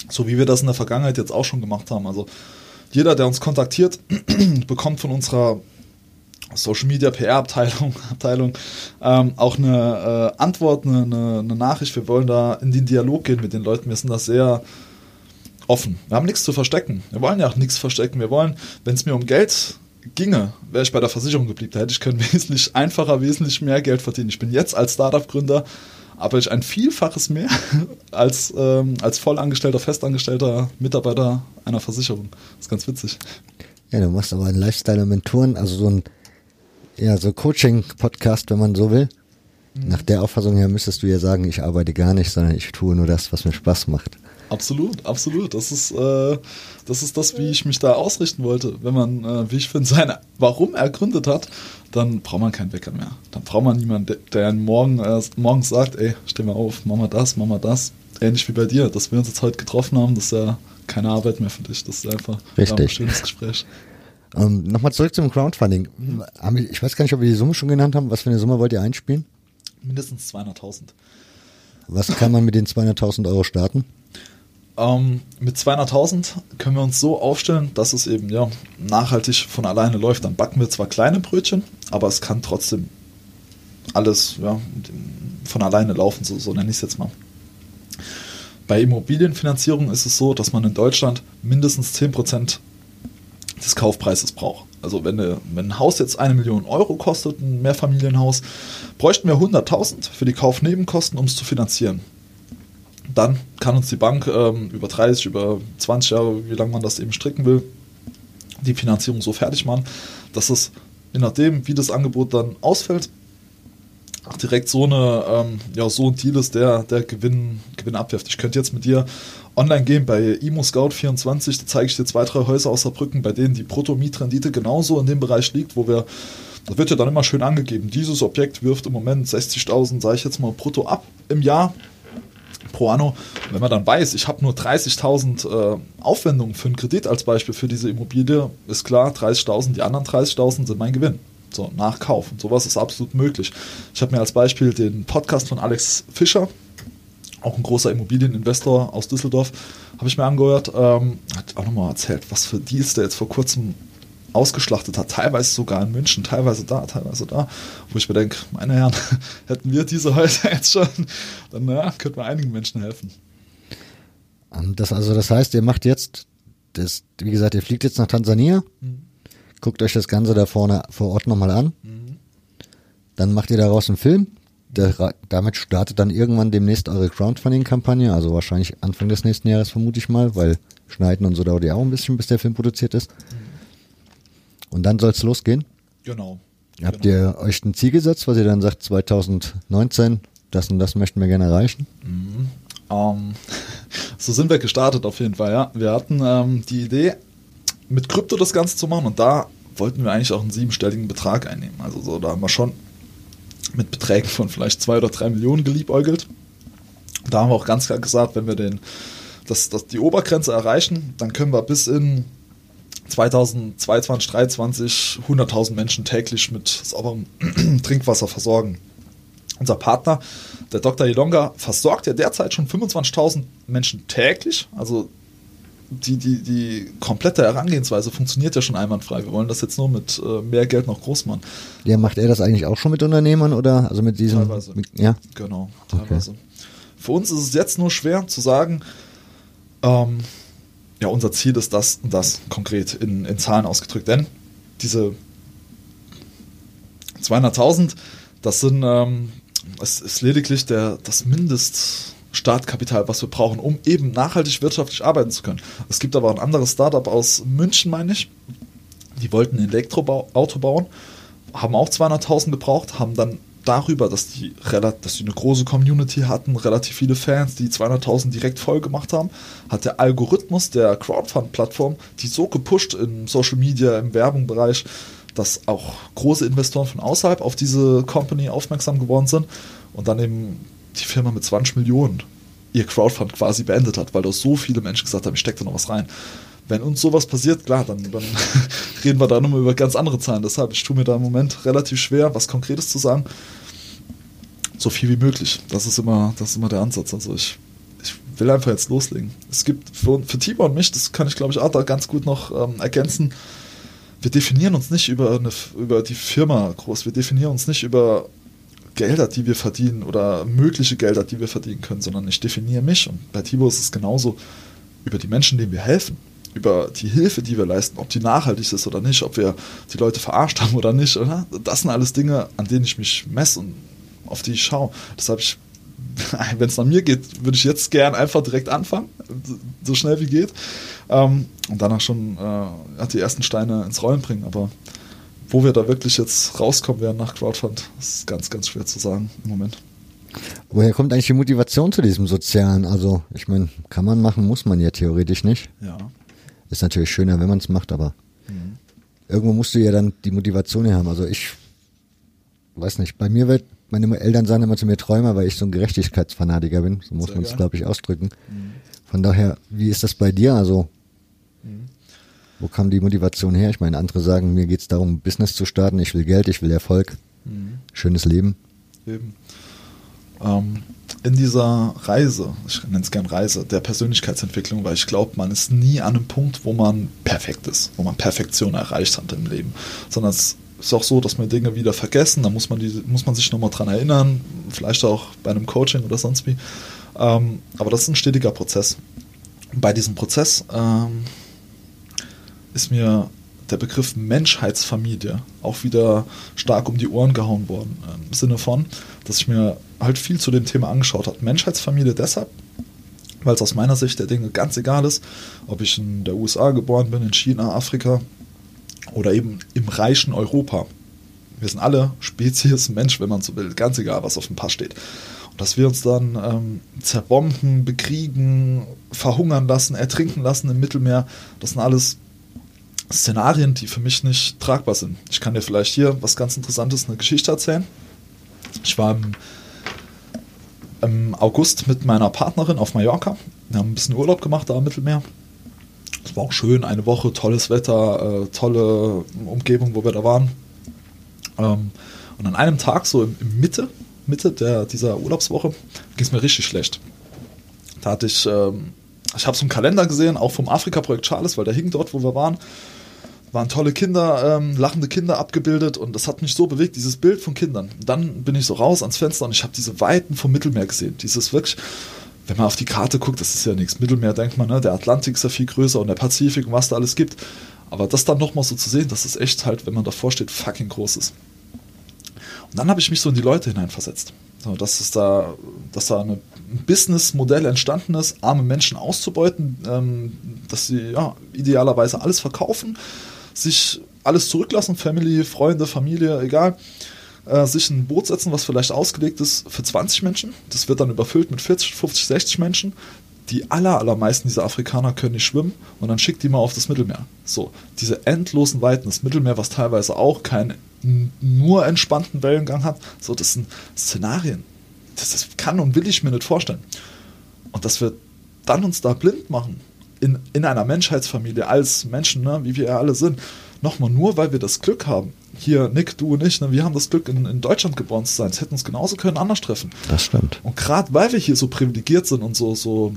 Speaker 1: so wie wir das in der Vergangenheit jetzt auch schon gemacht haben. Also jeder, der uns kontaktiert, (clears throat) bekommt von unserer Social Media PR Abteilung, (laughs) Abteilung ähm, auch eine äh, Antwort, eine, eine, eine, Nachricht. Wir wollen da in den Dialog gehen mit den Leuten. Wir sind da sehr offen. Wir haben nichts zu verstecken. Wir wollen ja auch nichts verstecken. Wir wollen, wenn es mir um Geld ginge, wäre ich bei der Versicherung geblieben. Da hätte ich können (laughs) wesentlich einfacher, wesentlich mehr Geld verdienen. Ich bin jetzt als Startup-Gründer aber ich ein Vielfaches mehr (laughs) als, ähm, als vollangestellter, festangestellter Mitarbeiter einer Versicherung. Das ist ganz witzig.
Speaker 2: Ja, du machst aber einen Lifestyle-Mentoren, also so ein ja, so Coaching-Podcast, wenn man so will. Mhm. Nach der Auffassung her müsstest du ja sagen, ich arbeite gar nicht, sondern ich tue nur das, was mir Spaß macht.
Speaker 1: Absolut, absolut. Das ist, äh, das ist das, wie ich mich da ausrichten wollte. Wenn man, äh, wie ich finde, (laughs) seine, warum er gründet hat, dann braucht man keinen Wecker mehr. Dann braucht man niemanden, der morgen, äh, morgens sagt, ey, steh mal auf, mach mal das, mach mal das. Ähnlich wie bei dir, dass wir uns jetzt heute getroffen haben, das ist ja keine Arbeit mehr für dich. Das ist einfach
Speaker 2: Richtig.
Speaker 1: ein schönes Gespräch. (laughs)
Speaker 2: Ähm, Nochmal zurück zum Crowdfunding. Ich weiß gar nicht, ob wir die Summe schon genannt haben. Was für eine Summe wollt ihr einspielen?
Speaker 1: Mindestens 200.000.
Speaker 2: Was kann man mit den 200.000 Euro starten?
Speaker 1: Ähm, mit 200.000 können wir uns so aufstellen, dass es eben ja, nachhaltig von alleine läuft. Dann backen wir zwar kleine Brötchen, aber es kann trotzdem alles ja, von alleine laufen, so, so nenne ich es jetzt mal. Bei Immobilienfinanzierung ist es so, dass man in Deutschland mindestens 10% des Kaufpreises braucht. Also wenn, wenn ein Haus jetzt eine Million Euro kostet, ein Mehrfamilienhaus, bräuchten wir 100.000 für die Kaufnebenkosten, um es zu finanzieren. Dann kann uns die Bank ähm, über 30, über 20 Jahre, wie lange man das eben stricken will, die Finanzierung so fertig machen, dass es, je nachdem, wie das Angebot dann ausfällt, direkt so eine ähm, ja so ein Deal ist, der der Gewinn Gewinn abwirft. Ich könnte jetzt mit dir online gehen bei Imo Scout 24, da zeige ich dir zwei drei Häuser aus Saarbrücken, bei denen die Brutto-Mietrendite genauso in dem Bereich liegt, wo wir da wird ja dann immer schön angegeben, dieses Objekt wirft im Moment 60.000, sage ich jetzt mal, brutto ab im Jahr pro anno. wenn man dann weiß, ich habe nur 30.000 äh, Aufwendungen für einen Kredit als Beispiel für diese Immobilie, ist klar, 30.000, die anderen 30.000 sind mein Gewinn. So, nach Kauf. Und sowas ist absolut möglich. Ich habe mir als Beispiel den Podcast von Alex Fischer, auch ein großer Immobilieninvestor aus Düsseldorf, habe ich mir angehört, ähm, hat auch nochmal erzählt, was für Deals der jetzt vor kurzem ausgeschlachtet hat, teilweise sogar in München, teilweise da, teilweise da, wo ich mir denke, meine Herren, (laughs) hätten wir diese Häuser jetzt schon, dann ja, könnten wir einigen Menschen helfen.
Speaker 2: Ähm, das, also das heißt, ihr macht jetzt, das, wie gesagt, ihr fliegt jetzt nach Tansania, mhm. Guckt euch das Ganze da vorne vor Ort nochmal an. Mhm. Dann macht ihr daraus einen Film. Der, damit startet dann irgendwann demnächst eure Crowdfunding-Kampagne, also wahrscheinlich Anfang des nächsten Jahres vermute ich mal, weil Schneiden und so dauert ja auch ein bisschen, bis der Film produziert ist. Mhm. Und dann soll es losgehen.
Speaker 1: Genau.
Speaker 2: Habt
Speaker 1: genau.
Speaker 2: ihr euch ein Ziel gesetzt, was ihr dann sagt, 2019, das und das möchten wir gerne erreichen?
Speaker 1: Mhm. Ähm, (laughs) so sind wir gestartet auf jeden Fall, ja. Wir hatten ähm, die Idee, mit Krypto das Ganze zu machen und da wollten wir eigentlich auch einen siebenstelligen Betrag einnehmen. Also so, da haben wir schon mit Beträgen von vielleicht zwei oder drei Millionen geliebäugelt. Da haben wir auch ganz klar gesagt, wenn wir den, das, das, die Obergrenze erreichen, dann können wir bis in 2022, 2023 100.000 Menschen täglich mit sauberem (clears throat) Trinkwasser versorgen. Unser Partner, der Dr. Ilonga, versorgt ja derzeit schon 25.000 Menschen täglich. Also die, die, die komplette Herangehensweise funktioniert ja schon einwandfrei. Wir wollen das jetzt nur mit äh, mehr Geld noch groß machen.
Speaker 2: Ja, macht er das eigentlich auch schon mit Unternehmern oder also mit diesem?
Speaker 1: Teilweise.
Speaker 2: Mit, ja.
Speaker 1: Genau, teilweise. Okay. Für uns ist es jetzt nur schwer zu sagen, ähm, ja, unser Ziel ist das und das konkret in, in Zahlen ausgedrückt. Denn diese 200.000, das sind, ähm, es ist lediglich der, das Mindest, Startkapital, was wir brauchen, um eben nachhaltig wirtschaftlich arbeiten zu können. Es gibt aber ein anderes Startup aus München, meine ich. Die wollten ein Elektroauto bauen, haben auch 200.000 gebraucht, haben dann darüber, dass die, dass die eine große Community hatten, relativ viele Fans, die 200.000 direkt voll gemacht haben, hat der Algorithmus der Crowdfund-Plattform die so gepusht im Social Media, im Werbungsbereich, dass auch große Investoren von außerhalb auf diese Company aufmerksam geworden sind und dann eben die Firma mit 20 Millionen ihr Crowdfund quasi beendet hat, weil da so viele Menschen gesagt haben, ich stecke da noch was rein. Wenn uns sowas passiert, klar, dann, dann (laughs) reden wir da nochmal über ganz andere Zahlen. Deshalb, ich tue mir da im Moment relativ schwer, was Konkretes zu sagen. So viel wie möglich. Das ist immer, das ist immer der Ansatz. Also ich, ich will einfach jetzt loslegen. Es gibt für, für Tibor und mich, das kann ich glaube ich auch da ganz gut noch ähm, ergänzen, wir definieren uns nicht über, eine, über die Firma groß, wir definieren uns nicht über Gelder, die wir verdienen oder mögliche Gelder, die wir verdienen können, sondern ich definiere mich und bei Tibo ist es genauso über die Menschen, denen wir helfen, über die Hilfe, die wir leisten, ob die nachhaltig ist oder nicht, ob wir die Leute verarscht haben oder nicht. Oder? Das sind alles Dinge, an denen ich mich messe und auf die ich schaue. Deshalb, (laughs) wenn es nach mir geht, würde ich jetzt gern einfach direkt anfangen, so schnell wie geht. Ähm, und danach schon äh, die ersten Steine ins Rollen bringen. Aber wo wir da wirklich jetzt rauskommen werden nach Crowdfund, ist ganz, ganz schwer zu sagen im Moment.
Speaker 2: Woher kommt eigentlich die Motivation zu diesem Sozialen? Also, ich meine, kann man machen, muss man ja theoretisch nicht.
Speaker 1: Ja.
Speaker 2: Ist natürlich schöner, wenn man es macht, aber mhm. irgendwo musst du ja dann die Motivation her haben. Also ich weiß nicht, bei mir wird, meine Eltern sagen immer zu mir Träumer, weil ich so ein Gerechtigkeitsfanatiker bin. So muss man es, glaube ich, ausdrücken. Mhm. Von daher, wie ist das bei dir? Also wo kam die Motivation her? Ich meine, andere sagen, mir geht es darum, Business zu starten, ich will Geld, ich will Erfolg, mhm. schönes Leben.
Speaker 1: Eben. Ähm, in dieser Reise, ich nenne es gern Reise, der Persönlichkeitsentwicklung, weil ich glaube, man ist nie an einem Punkt, wo man perfekt ist, wo man Perfektion erreicht hat im Leben, sondern es ist auch so, dass man Dinge wieder vergessen, da muss man, die, muss man sich nochmal dran erinnern, vielleicht auch bei einem Coaching oder sonst wie. Ähm, aber das ist ein stetiger Prozess. Bei diesem Prozess ähm, ist mir der Begriff Menschheitsfamilie auch wieder stark um die Ohren gehauen worden. Im Sinne von, dass ich mir halt viel zu dem Thema angeschaut habe. Menschheitsfamilie deshalb, weil es aus meiner Sicht der Dinge ganz egal ist, ob ich in der USA geboren bin, in China, Afrika oder eben im reichen Europa. Wir sind alle Spezies (laughs) Mensch, wenn man so will, ganz egal, was auf dem Pass steht. Und dass wir uns dann ähm, zerbomben, bekriegen, verhungern lassen, ertrinken lassen im Mittelmeer, das sind alles Szenarien, die für mich nicht tragbar sind. Ich kann dir vielleicht hier was ganz Interessantes, eine Geschichte erzählen. Ich war im, im August mit meiner Partnerin auf Mallorca. Wir haben ein bisschen Urlaub gemacht da am Mittelmeer. Es war auch schön, eine Woche, tolles Wetter, äh, tolle Umgebung, wo wir da waren. Ähm, und an einem Tag, so im, im Mitte, Mitte der, dieser Urlaubswoche, ging es mir richtig schlecht. Da hatte ich, ähm, ich habe so einen Kalender gesehen, auch vom Afrika-Projekt Charles, weil der hing dort, wo wir waren waren tolle Kinder, ähm, lachende Kinder abgebildet und das hat mich so bewegt, dieses Bild von Kindern. Dann bin ich so raus ans Fenster und ich habe diese Weiten vom Mittelmeer gesehen. Dieses wirklich, wenn man auf die Karte guckt, das ist ja nichts. Mittelmeer denkt man, ne? der Atlantik ist ja viel größer und der Pazifik und was da alles gibt. Aber das dann nochmal so zu sehen, das ist echt halt, wenn man davor steht, fucking groß ist. Und dann habe ich mich so in die Leute hineinversetzt. So, dass, es da, dass da ein Businessmodell entstanden ist, arme Menschen auszubeuten, ähm, dass sie ja, idealerweise alles verkaufen, sich alles zurücklassen, Family, Freunde, Familie, egal, äh, sich ein Boot setzen, was vielleicht ausgelegt ist für 20 Menschen. Das wird dann überfüllt mit 40, 50, 60 Menschen. Die aller, allermeisten dieser Afrikaner können nicht schwimmen und dann schickt die mal auf das Mittelmeer. So, diese endlosen Weiten, das Mittelmeer, was teilweise auch keinen nur entspannten Wellengang hat, so, das sind Szenarien. Das, das kann und will ich mir nicht vorstellen. Und dass wir dann uns da blind machen in, in einer Menschheitsfamilie als Menschen, ne, wie wir ja alle sind, nochmal nur, weil wir das Glück haben. Hier, Nick, du und ich, ne, wir haben das Glück, in, in Deutschland geboren zu sein. Es hätten uns genauso können anders treffen.
Speaker 2: Das stimmt.
Speaker 1: Und gerade weil wir hier so privilegiert sind und so, so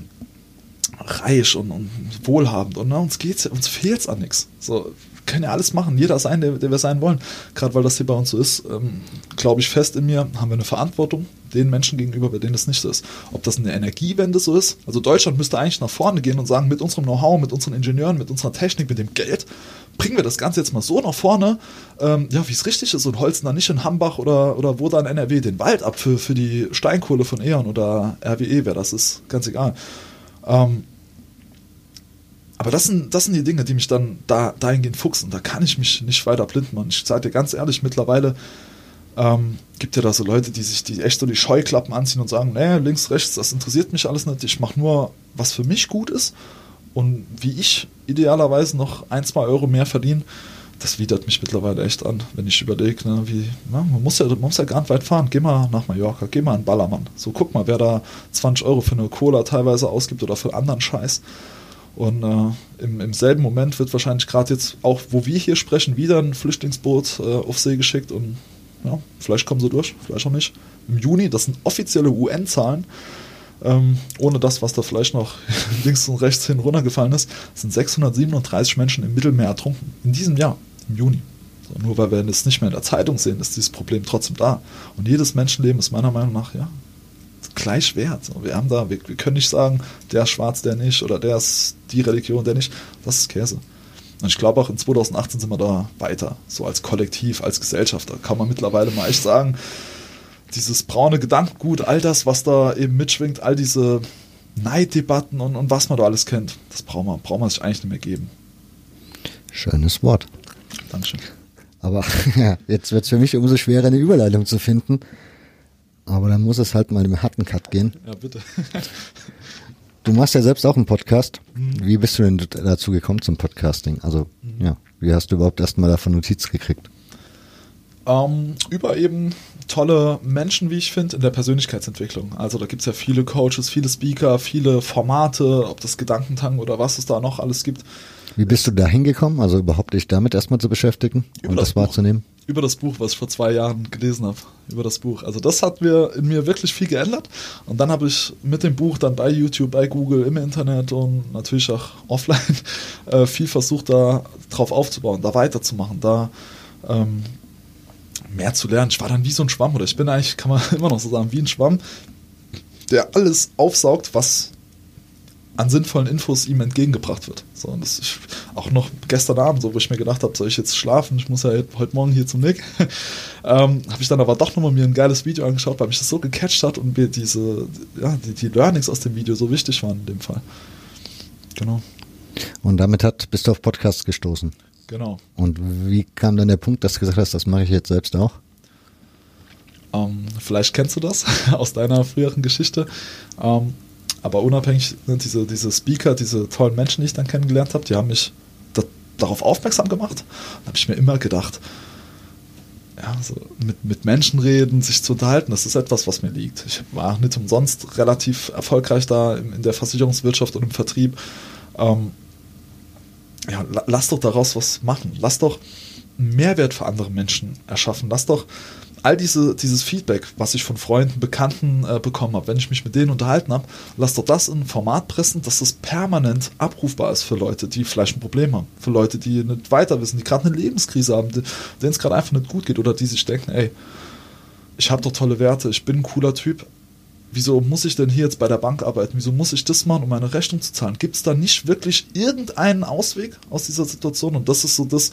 Speaker 1: reich und, und wohlhabend und ne, uns geht's, uns fehlt's an nichts. So, können ja alles machen, jeder sein, der, der wir sein wollen. Gerade weil das hier bei uns so ist, ähm, glaube ich fest in mir, haben wir eine Verantwortung den Menschen gegenüber, bei denen das nicht so ist. Ob das eine Energiewende so ist, also Deutschland müsste eigentlich nach vorne gehen und sagen, mit unserem Know-how, mit unseren Ingenieuren, mit unserer Technik, mit dem Geld, bringen wir das Ganze jetzt mal so nach vorne, ähm, ja, wie es richtig ist und holzen dann nicht in Hambach oder, oder wo dann NRW den Wald ab für, für die Steinkohle von E.ON oder RWE, wer das ist, ganz egal. Ähm, aber das sind, das sind die Dinge, die mich dann da, dahingehend fuchsen. Da kann ich mich nicht weiter blind machen. Ich sage dir ganz ehrlich, mittlerweile ähm, gibt ja da so Leute, die sich die echt so die Scheuklappen anziehen und sagen, nee, links, rechts, das interessiert mich alles nicht. Ich mache nur, was für mich gut ist und wie ich idealerweise noch ein, zwei Euro mehr verdiene. Das widert mich mittlerweile echt an, wenn ich überlege, ne, wie, na, man, muss ja, man muss ja gar nicht weit fahren. Geh mal nach Mallorca, geh mal in Ballermann. So, guck mal, wer da 20 Euro für eine Cola teilweise ausgibt oder für anderen Scheiß. Und äh, im, im, selben Moment wird wahrscheinlich gerade jetzt, auch wo wir hier sprechen, wieder ein Flüchtlingsboot äh, auf See geschickt und ja, vielleicht kommen sie durch, vielleicht auch nicht. Im Juni, das sind offizielle UN-Zahlen, ähm, ohne das, was da vielleicht noch (laughs) links und rechts hin runtergefallen ist, sind 637 Menschen im Mittelmeer ertrunken. In diesem Jahr, im Juni. So, nur weil wir es nicht mehr in der Zeitung sehen, ist dieses Problem trotzdem da. Und jedes Menschenleben ist meiner Meinung nach, ja, gleich wert. Wir haben da, wir, wir, können nicht sagen, der ist schwarz, der nicht, oder der ist die Religion, der nicht. Das ist Käse. Und ich glaube auch in 2018 sind wir da weiter, so als Kollektiv, als Gesellschaft. Da kann man mittlerweile mal echt sagen, dieses braune Gedankengut, all das, was da eben mitschwingt, all diese Neiddebatten und, und was man da alles kennt, das braucht man, braucht man sich eigentlich nicht mehr geben.
Speaker 2: Schönes Wort.
Speaker 1: Dankeschön.
Speaker 2: Aber (laughs) ja, jetzt wird es für mich umso schwerer, eine Überleitung zu finden. Aber dann muss es halt mal im harten Cut gehen.
Speaker 1: Ja, bitte. (laughs)
Speaker 2: du machst ja selbst auch einen Podcast. Mhm. Wie bist du denn dazu gekommen zum Podcasting? Also, mhm. ja, wie hast du überhaupt erstmal davon Notiz gekriegt?
Speaker 1: Ähm, über eben tolle Menschen, wie ich finde, in der Persönlichkeitsentwicklung. Also da gibt es ja viele Coaches, viele Speaker, viele Formate, ob das Gedankentank oder was es da noch alles gibt.
Speaker 2: Wie bist du da hingekommen, also überhaupt dich damit erstmal zu beschäftigen
Speaker 1: über und das, das wahrzunehmen? Über das Buch, was ich vor zwei Jahren gelesen habe. Über das Buch. Also das hat mir in mir wirklich viel geändert. Und dann habe ich mit dem Buch dann bei YouTube, bei Google, im Internet und natürlich auch offline (laughs) äh, viel versucht, da drauf aufzubauen, da weiterzumachen, da ähm, mehr zu lernen. Ich war dann wie so ein Schwamm, oder ich bin eigentlich, kann man (laughs) immer noch so sagen, wie ein Schwamm, der alles aufsaugt, was an sinnvollen Infos ihm entgegengebracht wird. So, und das ist auch noch gestern Abend, so, wo ich mir gedacht habe, soll ich jetzt schlafen? Ich muss ja heute Morgen hier zum Nick. (laughs) ähm, habe ich dann aber doch nochmal mir ein geiles Video angeschaut, weil mich das so gecatcht hat und mir diese, ja, die, die Learnings aus dem Video so wichtig waren in dem Fall. Genau.
Speaker 2: Und damit hat, bist du auf Podcasts gestoßen.
Speaker 1: Genau.
Speaker 2: Und wie kam dann der Punkt, dass du gesagt hast, das mache ich jetzt selbst auch?
Speaker 1: Ähm, vielleicht kennst du das (laughs) aus deiner früheren Geschichte. Ähm, aber unabhängig, ne, diese, diese Speaker, diese tollen Menschen, die ich dann kennengelernt habe, die haben mich da, darauf aufmerksam gemacht. Da habe ich mir immer gedacht, ja, so mit, mit Menschen reden, sich zu unterhalten, das ist etwas, was mir liegt. Ich war nicht umsonst relativ erfolgreich da in, in der Versicherungswirtschaft und im Vertrieb. Ähm, ja, lass doch daraus was machen. Lass doch Mehrwert für andere Menschen erschaffen. Lass doch all diese, dieses Feedback, was ich von Freunden, Bekannten äh, bekommen habe, wenn ich mich mit denen unterhalten habe, lass doch das in ein Format pressen, dass das permanent abrufbar ist für Leute, die vielleicht ein Problem haben, für Leute, die nicht weiter wissen, die gerade eine Lebenskrise haben, denen es gerade einfach nicht gut geht oder die sich denken, ey, ich habe doch tolle Werte, ich bin ein cooler Typ, wieso muss ich denn hier jetzt bei der Bank arbeiten? Wieso muss ich das machen, um meine Rechnung zu zahlen? Gibt es da nicht wirklich irgendeinen Ausweg aus dieser Situation? Und das ist so das,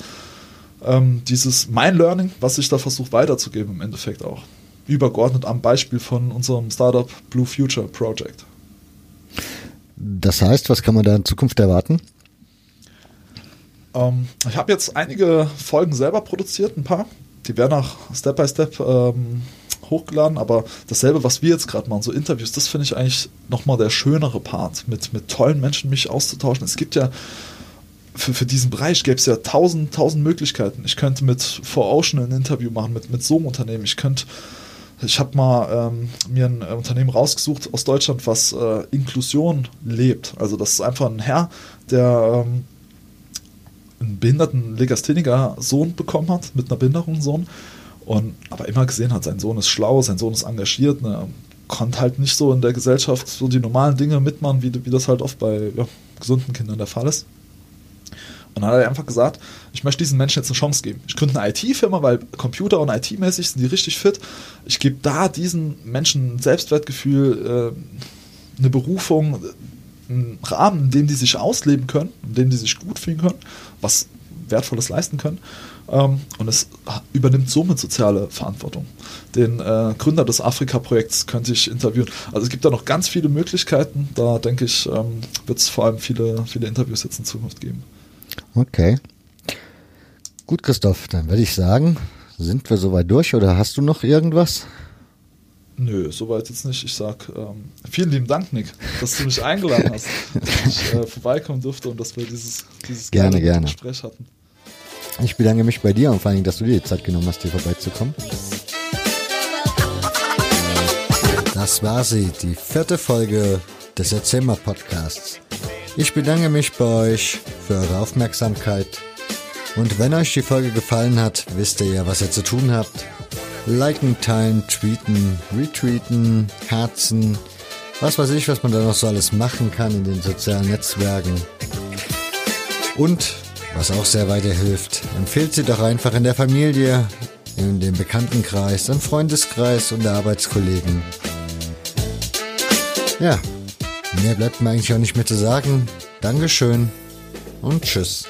Speaker 1: ähm, dieses mein Learning, was ich da versuche weiterzugeben im Endeffekt auch. Übergeordnet am Beispiel von unserem Startup Blue Future Project.
Speaker 2: Das heißt, was kann man da in Zukunft erwarten?
Speaker 1: Ähm, ich habe jetzt einige Folgen selber produziert, ein paar. Die werden auch Step by Step ähm, hochgeladen, aber dasselbe, was wir jetzt gerade machen, so Interviews, das finde ich eigentlich nochmal der schönere Part, mit, mit tollen Menschen mich auszutauschen. Es gibt ja für, für diesen Bereich gäbe es ja tausend, tausend Möglichkeiten. Ich könnte mit 4Ocean ein Interview machen, mit, mit so einem Unternehmen. Ich könnte, ich habe mal ähm, mir ein äh, Unternehmen rausgesucht aus Deutschland, was äh, Inklusion lebt. Also das ist einfach ein Herr, der ähm, einen behinderten Legastheniker-Sohn bekommen hat, mit einer Behinderung Sohn. Und aber immer gesehen hat, sein Sohn ist schlau, sein Sohn ist engagiert, ne, konnte halt nicht so in der Gesellschaft so die normalen Dinge mitmachen, wie, wie das halt oft bei ja, gesunden Kindern der Fall ist. Und dann hat er einfach gesagt, ich möchte diesen Menschen jetzt eine Chance geben. Ich gründe eine IT-Firma, weil Computer und IT-mäßig sind die richtig fit. Ich gebe da diesen Menschen ein Selbstwertgefühl, äh, eine Berufung, einen Rahmen, in dem die sich ausleben können, in dem die sich gut fühlen können, was Wertvolles leisten können. Ähm, und es übernimmt somit soziale Verantwortung. Den äh, Gründer des Afrika-Projekts könnte ich interviewen. Also es gibt da noch ganz viele Möglichkeiten. Da denke ich, ähm, wird es vor allem viele, viele Interviews jetzt in Zukunft geben.
Speaker 2: Okay. Gut, Christoph, dann würde ich sagen, sind wir soweit durch oder hast du noch irgendwas?
Speaker 1: Nö, soweit jetzt nicht. Ich sag ähm, vielen lieben Dank, Nick, dass du mich eingeladen hast, (laughs) dass ich äh, vorbeikommen durfte und dass wir dieses, dieses
Speaker 2: gerne, gerne.
Speaker 1: Gespräch hatten.
Speaker 2: Ich bedanke mich bei dir und vor allem, dass du dir die Zeit genommen hast, hier vorbeizukommen. Das war sie, die vierte Folge des Erzählmer Podcasts. Ich bedanke mich bei euch für eure Aufmerksamkeit. Und wenn euch die Folge gefallen hat, wisst ihr ja, was ihr zu tun habt. Liken, teilen, tweeten, retweeten, Herzen, was weiß ich, was man da noch so alles machen kann in den sozialen Netzwerken. Und, was auch sehr weiterhilft, empfehlt sie doch einfach in der Familie, in dem Bekanntenkreis, im Freundeskreis und der Arbeitskollegen. Ja, mehr bleibt mir eigentlich auch nicht mehr zu sagen. Dankeschön und tschüss.